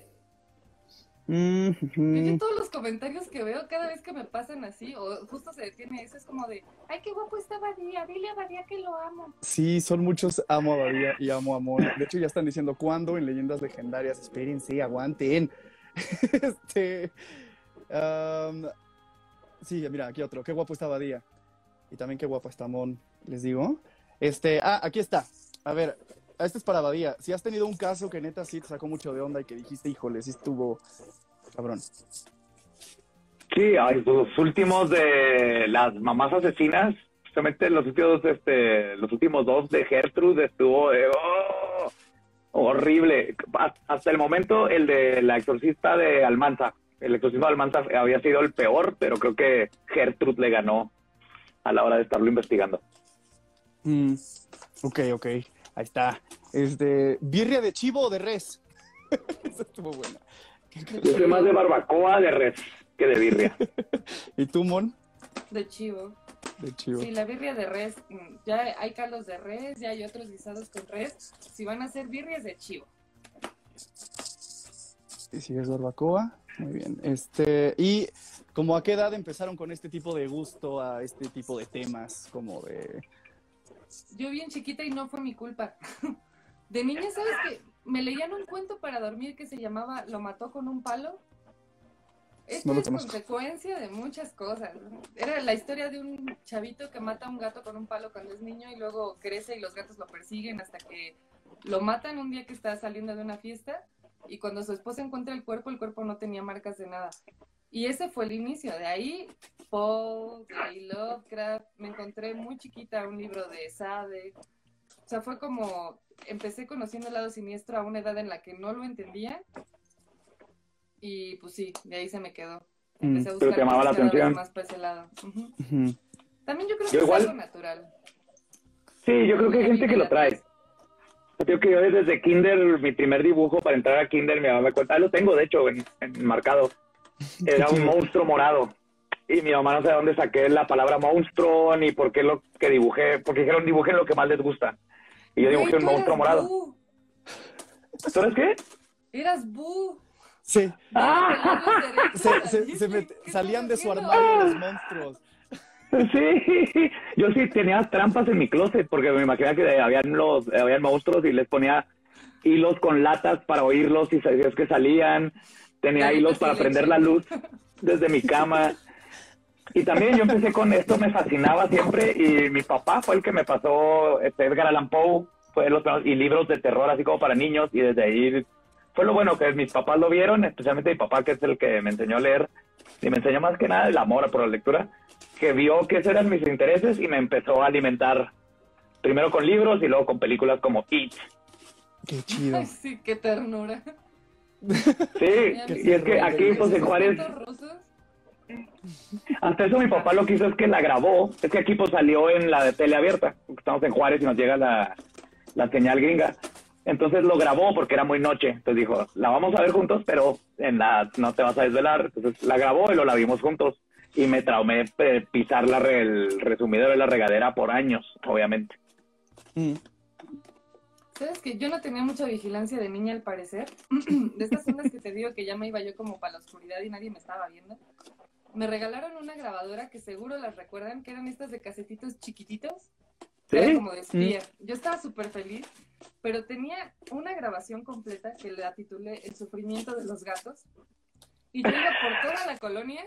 Yo todos los comentarios que veo cada vez que me pasan así, o justo se detiene eso, es como de, ay, qué guapo está Badía, dile a Badía que lo amo. sí, son muchos amo a Badía y amo a Mon. De hecho, ya están diciendo cuándo en leyendas legendarias. Espérense, aguanten. *laughs* Este, am, sí, mira, aquí otro. Qué guapo está Badía. Y también qué guapo está Mon, les digo. Este, ah, aquí está. A ver, este es para Badía. Si has tenido un caso que neta sí te sacó mucho de onda y que dijiste, híjole, sí estuvo cabrón. Sí, los últimos de las mamás asesinas, justamente los últimos, este, los últimos dos de Gertrude estuvo de, oh, horrible. Ha- Hasta el momento, el de la exorcista de Almanza, el exorcismo de Almanza había sido el peor, pero creo que Gertrude le ganó a la hora de estarlo investigando. Mm, ok, ok. Ahí está. Este, birria de chivo o de res. *laughs* Esa estuvo buena. Yo soy más de barbacoa de res que de birria. *laughs* ¿Y tú, Mon? De chivo. De chivo. Sí, la birria de res, mm, ya hay caldos de res, ya hay otros guisados con res. Si van a hacer birrias de chivo. Y si es barbacoa, muy bien. Este, y como a qué edad empezaron con este tipo de gusto a este tipo de temas, como de Yo bien chiquita y no fue mi culpa. *laughs* De niña, ¿sabes qué? Me leían un cuento para dormir que se llamaba Lo mató con un palo. Esto No es conozco. consecuencia de muchas cosas. Era la historia de un chavito que mata a un gato con un palo cuando es niño y luego crece y los gatos lo persiguen hasta que lo matan un día que está saliendo de una fiesta y cuando su esposa encuentra el cuerpo, el cuerpo no tenía marcas de nada. Y ese fue el inicio. De ahí, Poe, ahí Lovecraft. Me encontré muy chiquita un libro de Sade. O sea, fue como, empecé conociendo el lado siniestro a una edad en la que no lo entendía. Y pues sí, de ahí se me quedó. Empecé a Pero buscar te llamaba la atención. más para ese lado. También yo creo Yo que igual. es algo natural. Sí, yo creo que hay gente que lo trae. Yo creo que yo desde kinder, mi primer dibujo para entrar a kinder, mi mamá me cuenta, ah, lo tengo de hecho en, en marcado. *laughs* Era un monstruo morado. Y mi mamá no sé de dónde saqué la palabra monstruo ni por qué lo que dibujé, porque dijeron dibujen lo que más les gusta. Y yo dibujé un monstruo morado. ¿Tú eres qué? Eras Boo. Sí, Ah, *laughs* se, se- se met- salían de su armario los monstruos. sí, yo sí tenía trampas en mi closet porque me imaginaba que habían los habían monstruos y les ponía hilos con latas para oírlos y sabías que salían. Tenía hilos para prender la luz desde mi cama. Y también yo empecé con esto, me fascinaba siempre y mi papá fue el que me pasó este, Edgar Allan Poe fue los, y libros de terror así como para niños y desde ahí fue lo bueno que mis papás lo vieron, especialmente mi papá que es el que me enseñó a leer y me enseñó más que nada el amor por la lectura, que vio que esos eran mis intereses y me empezó a alimentar primero con libros y luego con películas como It. Qué chido. Ay, sí, qué ternura. Sí, y es que aquí pues en Juárez? Hasta eso mi papá lo que hizo es que la grabó. Es que aquí pues salió en la de tele abierta. Estamos en Juárez y nos llega la, la señal gringa. Entonces lo grabó porque era muy noche. Entonces dijo, la vamos a ver juntos, pero en la no te vas a desvelar. Entonces la grabó y lo la vimos juntos. Y me traumé eh, pisar la re- el resumidero de la regadera por años, obviamente. Mm. ¿Sabes que yo no tenía mucha vigilancia de niña al parecer? *clears throat* de estas ondas que te digo que ya me iba yo como para la oscuridad y nadie me estaba viendo. Me regalaron una grabadora que seguro las recuerdan, que eran estas de casetitos chiquititos. ¿Sí? Era como de espía. Yo estaba súper feliz, pero tenía una grabación completa que la titulé El sufrimiento de los gatos. Y yo iba por toda la colonia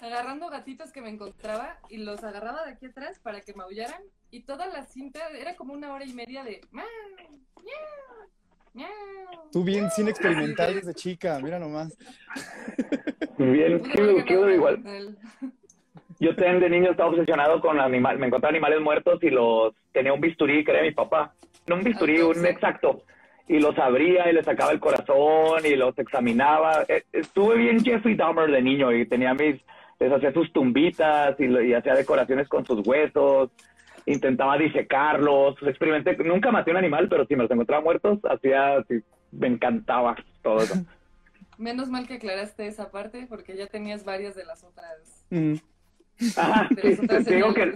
agarrando gatitos que me encontraba y los agarraba de aquí atrás para que maullaran. Y toda la cinta era como una hora y media de miau, miau, miau. Tú bien cine experimental desde chica, mira nomás. Bien, qué, qué igual. Yo también de niño estaba obsesionado con animales. Me encontraba animales muertos y los tenía un bisturí que era mi papá. No un bisturí, un Autopsia. exacto. Y los abría y le sacaba el corazón y los examinaba. Eh, Estuve bien Jeffrey Dahmer de niño y tenía mis, les hacía sus tumbitas y, lo- y hacía decoraciones con sus huesos. Intentaba disecarlos. Experimenté, nunca maté un animal, pero si me los encontraba muertos, hacía, sí, me encantaba todo eso. *laughs* Menos mal que aclaraste esa parte porque ya tenías varias de las otras. Mm. Ajá, De las sí, otras te digo que.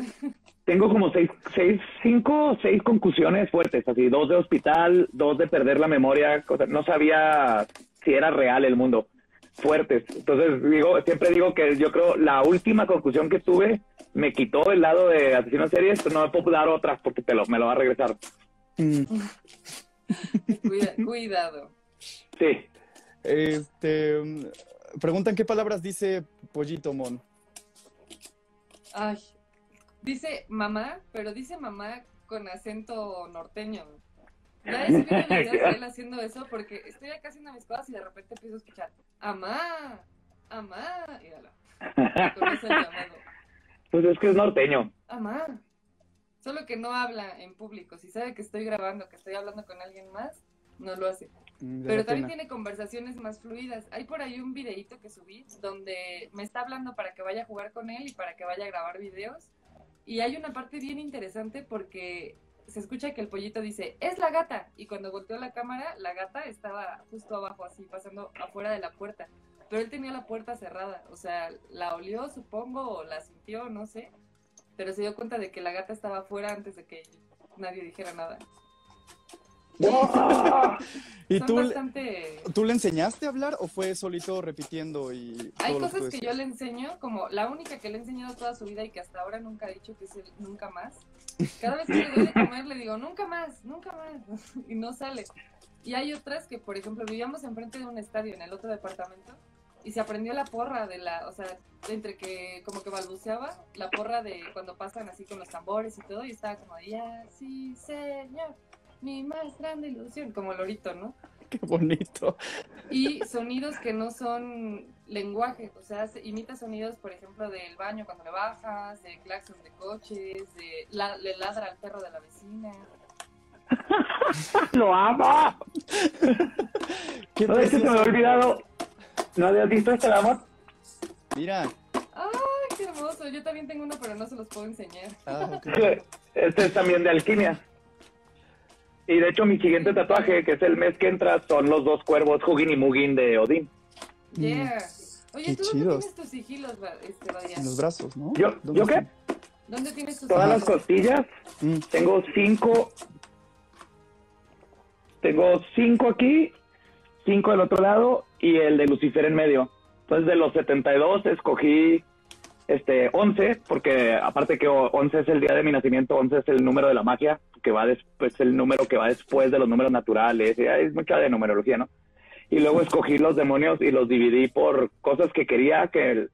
Tengo como seis, seis, cinco o seis concusiones fuertes, así, dos de hospital, dos de perder la memoria, cosa- no sabía si era real el mundo, fuertes. Entonces, digo, siempre digo que yo creo la última concusión que tuve me quitó el lado de asesino en series, pero no me puedo dar otra porque te lo, me lo va a regresar. Mm. *laughs* Cuida- cuidado. Sí, Este, preguntan qué palabras dice Pollito Mon. Ay, dice mamá, pero dice mamá con acento norteño. Ya he subido videos de él haciendo eso porque estoy acá haciendo mis cosas y de repente empiezo a escuchar amá, amá, y ala, pues es que es norteño. amá. Solo que no habla en público. Si sabe que estoy grabando, que estoy hablando con alguien más, no lo hace. Pero también pena. tiene conversaciones más fluidas. Hay por ahí un videíto que subí donde me está hablando para que vaya a jugar con él y para que vaya a grabar videos. Y hay una parte bien interesante porque se escucha que el pollito dice, es la gata. Y cuando volteó la cámara, la gata estaba justo abajo, así, pasando afuera de la puerta. Pero él tenía la puerta cerrada. O sea, la olió, supongo, o la sintió, no sé. Pero se dio cuenta de que la gata estaba afuera antes de que nadie dijera nada. *laughs* ¿Y Son tú, le- bastante... tú le enseñaste a hablar o fue solito repitiendo y Hay cosas que yo le enseño, como la única que le he enseñado toda su vida y que hasta ahora nunca ha dicho que es el nunca más. Cada vez que le doy de comer le digo, nunca más, nunca más, *laughs* y no sale. Y hay otras que, por ejemplo, vivíamos enfrente de un estadio en el otro departamento y se aprendió la porra de la, o sea, entre que como que balbuceaba, la porra de cuando pasan así con los tambores y todo, y estaba como, ya, sí, señor, mi más grande ilusión, como lorito, ¿no? *laughs* Qué bonito. y sonidos que no son lenguaje, o sea, se- imita sonidos, por ejemplo, del baño cuando le bajas, de claxon de coches, de la- le ladra al perro de la vecina. *laughs* ¡Lo amo! *laughs* Qué No, es que se me había olvidado. ¿No habías visto este amor? Mira. ¡Ay, qué hermoso! Yo también tengo uno, pero no se los puedo enseñar. Ah. Este es también de alquimia. Y de hecho mi siguiente tatuaje, que es el mes que entra, son los dos cuervos Hugin y Mugin de Odín. Yeah. Oye, Qué ¿tú dónde chidos. tienes tus sigilos, este? En los brazos, ¿no? ¿Yo, ¿Dónde ¿yo qué? ¿Dónde tienes tus Todas las costillas. Mm. Tengo cinco. Tengo cinco aquí, cinco del otro lado y el de Lucifer en medio. Entonces de los 72 escogí este 11, porque aparte que 11 es el día de mi nacimiento, 11 es el número de la magia, que va después, el número que va después de los números naturales, hay mucha de numerología, ¿no? Y luego escogí los demonios y los dividí por cosas que quería que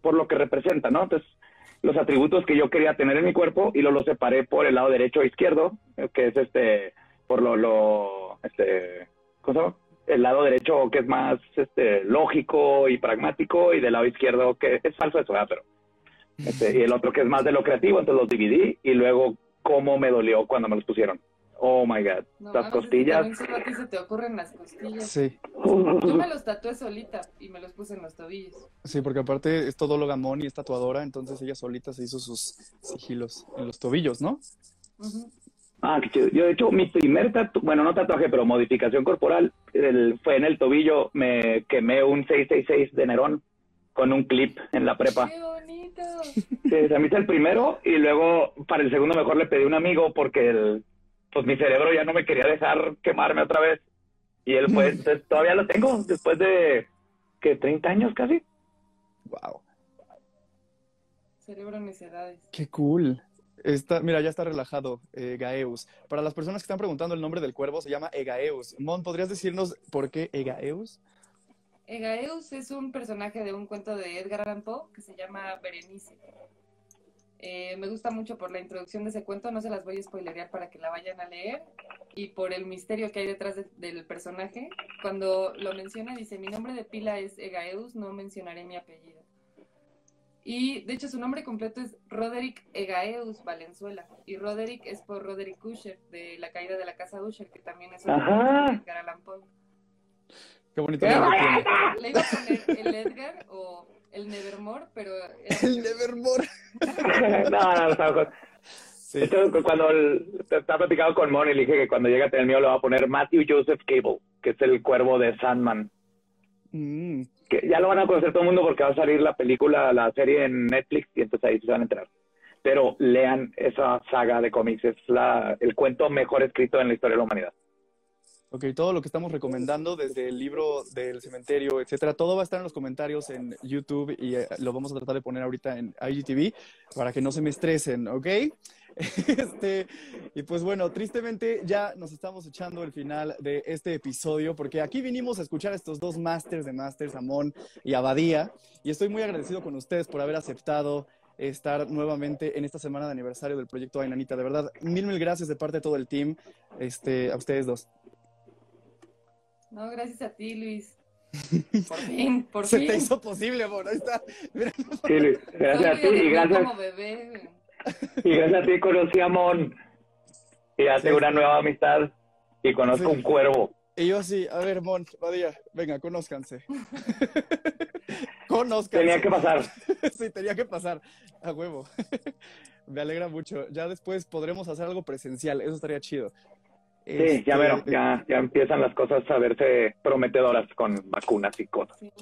por lo que representa, ¿no? Entonces, los atributos que yo quería tener en mi cuerpo y lo, lo separé por el lado derecho e izquierdo, eh, que es este, por lo, lo, este, ¿cómo? El lado derecho que es más, este, lógico y pragmático y del lado izquierdo que es falso eso, ¿verdad? Pero, este, y el otro que es más de lo creativo, entonces los dividí y luego cómo me dolió cuando me los pusieron. Oh my god, No, las costillas. también se te ocurren las costillas. Sí, Yo me los tatué solita y me los puse en los tobillos. sí, porque aparte es todóloga Moni, es tatuadora, entonces ella solita se hizo sus sigilos en los tobillos, ¿no? Ah, qué chido. Yo, de hecho, mi primer tatuaje, bueno, no tatuaje, pero modificación corporal, el- fue en el tobillo. Me quemé un 666 de Nerón con un clip en la prepa. ¡Qué bonito! Sí, se me hizo el primero y luego para el segundo mejor le pedí a un amigo porque el, pues mi cerebro ya no me quería dejar quemarme otra vez. Y él pues, *laughs* entonces, todavía lo tengo después de, ¿qué? 30 años casi. Wow, Cerebro necedades. qué cool. Está, mira, ya está relajado, eh, Gaeus. Para las personas que están preguntando el nombre del cuervo, se llama Egaeus. Mon, ¿podrías decirnos por qué Egaeus? Egaeus es un personaje de un cuento de Edgar Allan Poe que se llama Berenice. Eh, me gusta mucho por la introducción de ese cuento, no se las voy a spoilerear para que la vayan a leer, y por el misterio que hay detrás de- del personaje. Cuando lo menciona, dice, mi nombre de pila es Egaeus, no mencionaré mi apellido. Y de hecho su nombre completo es Roderick Egaeus Valenzuela, y Roderick es por Roderick Usher, de La caída de la casa Usher, que también es cuento de Edgar Allan Poe. Qué bonito. Le iba a poner el Edgar o el Nevermore, pero El Nevermore. *laughs* no, no, no, no. Sí. De hecho, cuando el- estaba platicando con Mon y le dije que cuando llegue a tener el mío le va a poner Matthew Joseph Cable, que es el cuervo de Sandman. Mm, Que ya lo van a conocer todo el mundo porque va a salir la película, la serie en Netflix y entonces ahí se van a enterar. Pero lean esa saga de cómics, es la, el cuento mejor escrito en la historia de la humanidad. Ok, todo lo que estamos recomendando, desde el libro del cementerio, etcétera, todo va a estar en los comentarios en YouTube y eh, lo vamos a tratar de poner ahorita en IGTV para que no se me estresen, ¿ok? *laughs* Este, y pues bueno, tristemente ya nos estamos echando el final de este episodio porque aquí vinimos a escuchar a estos dos masters de Masters, Amón y Abadía, y estoy muy agradecido con ustedes por haber aceptado estar nuevamente en esta semana de aniversario del proyecto Ainanita. De verdad, mil, mil gracias de parte de todo el team, este, a ustedes dos. No, gracias a ti, Luis. *laughs* Por fin, por Se fin. te hizo posible, amor. Ahí está. Mira. Sí, Luis, gracias a ti y gracias, como bebé. y gracias a ti conocí a Mon y hace Sí. una nueva amistad y conozco Sí. un cuervo. Y yo así, a ver, Mon, Badía, venga, conózcanse. *laughs* conózcanse. Tenía que pasar. *laughs* sí, tenía que pasar. A huevo. Me alegra mucho. Ya después podremos hacer algo presencial. Eso estaría chido. Sí, ya Este, veo, ya, ya empiezan las cosas a verse prometedoras con vacunas y cosas. Sí.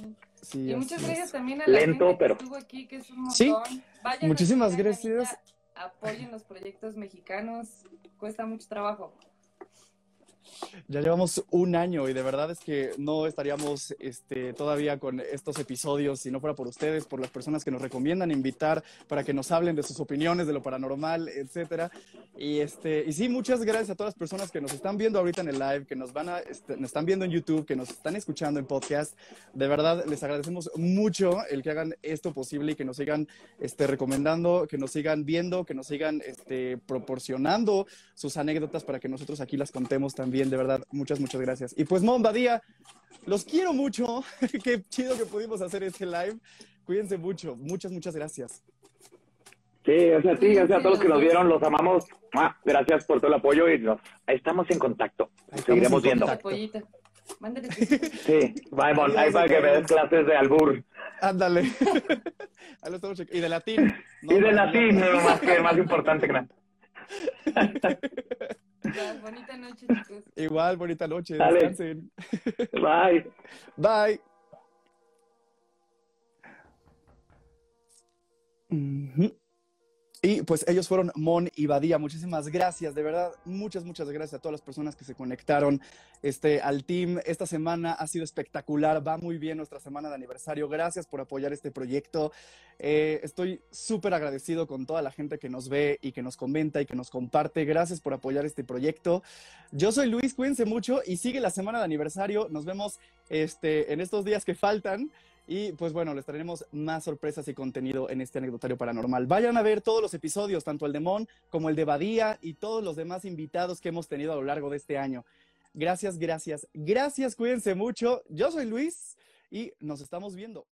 sí, Y muchas es. gracias también a la Lento, gente pero- que estuvo aquí, que es un montón. Sí. Vayan Muchísimas gracias. Apoyen los proyectos mexicanos. Cuesta mucho trabajo. Ya llevamos un año y de verdad es que no estaríamos este, todavía con estos episodios si no fuera por ustedes, por las personas que nos recomiendan invitar para que nos hablen de sus opiniones, de lo paranormal, etcétera. Y, este, y sí, muchas gracias a todas las personas que nos están viendo ahorita en el live, que nos van a, este, nos están viendo en YouTube, que nos están escuchando en podcast. De verdad, les agradecemos mucho el que hagan esto posible y que nos sigan este, recomendando, que nos sigan viendo, que nos sigan este, proporcionando sus anécdotas para que nosotros aquí las contemos también. De verdad, muchas, muchas gracias. Y pues, Mon Badía, los quiero mucho. *laughs* Qué chido que pudimos hacer este live. Cuídense mucho. Muchas, muchas gracias. Sí, gracias a ti, gracias a todos los que nos vieron, los amamos. Ah, Gracias por todo el apoyo y nos, estamos en contacto. Seguiremos en viendo. contacto. Mándale. *laughs* Sí, bye, Mon. Ahí para que me des clases de albur. Ándale. *laughs* Y de latín. No, y de latín, no. no, más que más importante que nada. Bonita noche, chicos. Igual, bonita noche. Dale. Descansen. Bye. Bye. Y pues ellos fueron Mon y Badía. Muchísimas gracias, de verdad, muchas, muchas gracias a todas las personas que se conectaron este, al team. Esta semana ha sido espectacular, va muy bien nuestra semana de aniversario. Gracias por apoyar este proyecto. Eh, estoy súper agradecido con toda la gente que nos ve y que nos comenta y que nos comparte. Gracias por apoyar este proyecto. Yo soy Luis, cuídense mucho y sigue la semana de aniversario. Nos vemos este, en estos días que faltan. Y pues bueno, les traeremos más sorpresas y contenido en este anecdotario paranormal. Vayan a ver todos los episodios, tanto el de Mon como el de Badía y todos los demás invitados que hemos tenido a lo largo de este año. Gracias, gracias, gracias, cuídense mucho. Yo soy Luis y nos estamos viendo.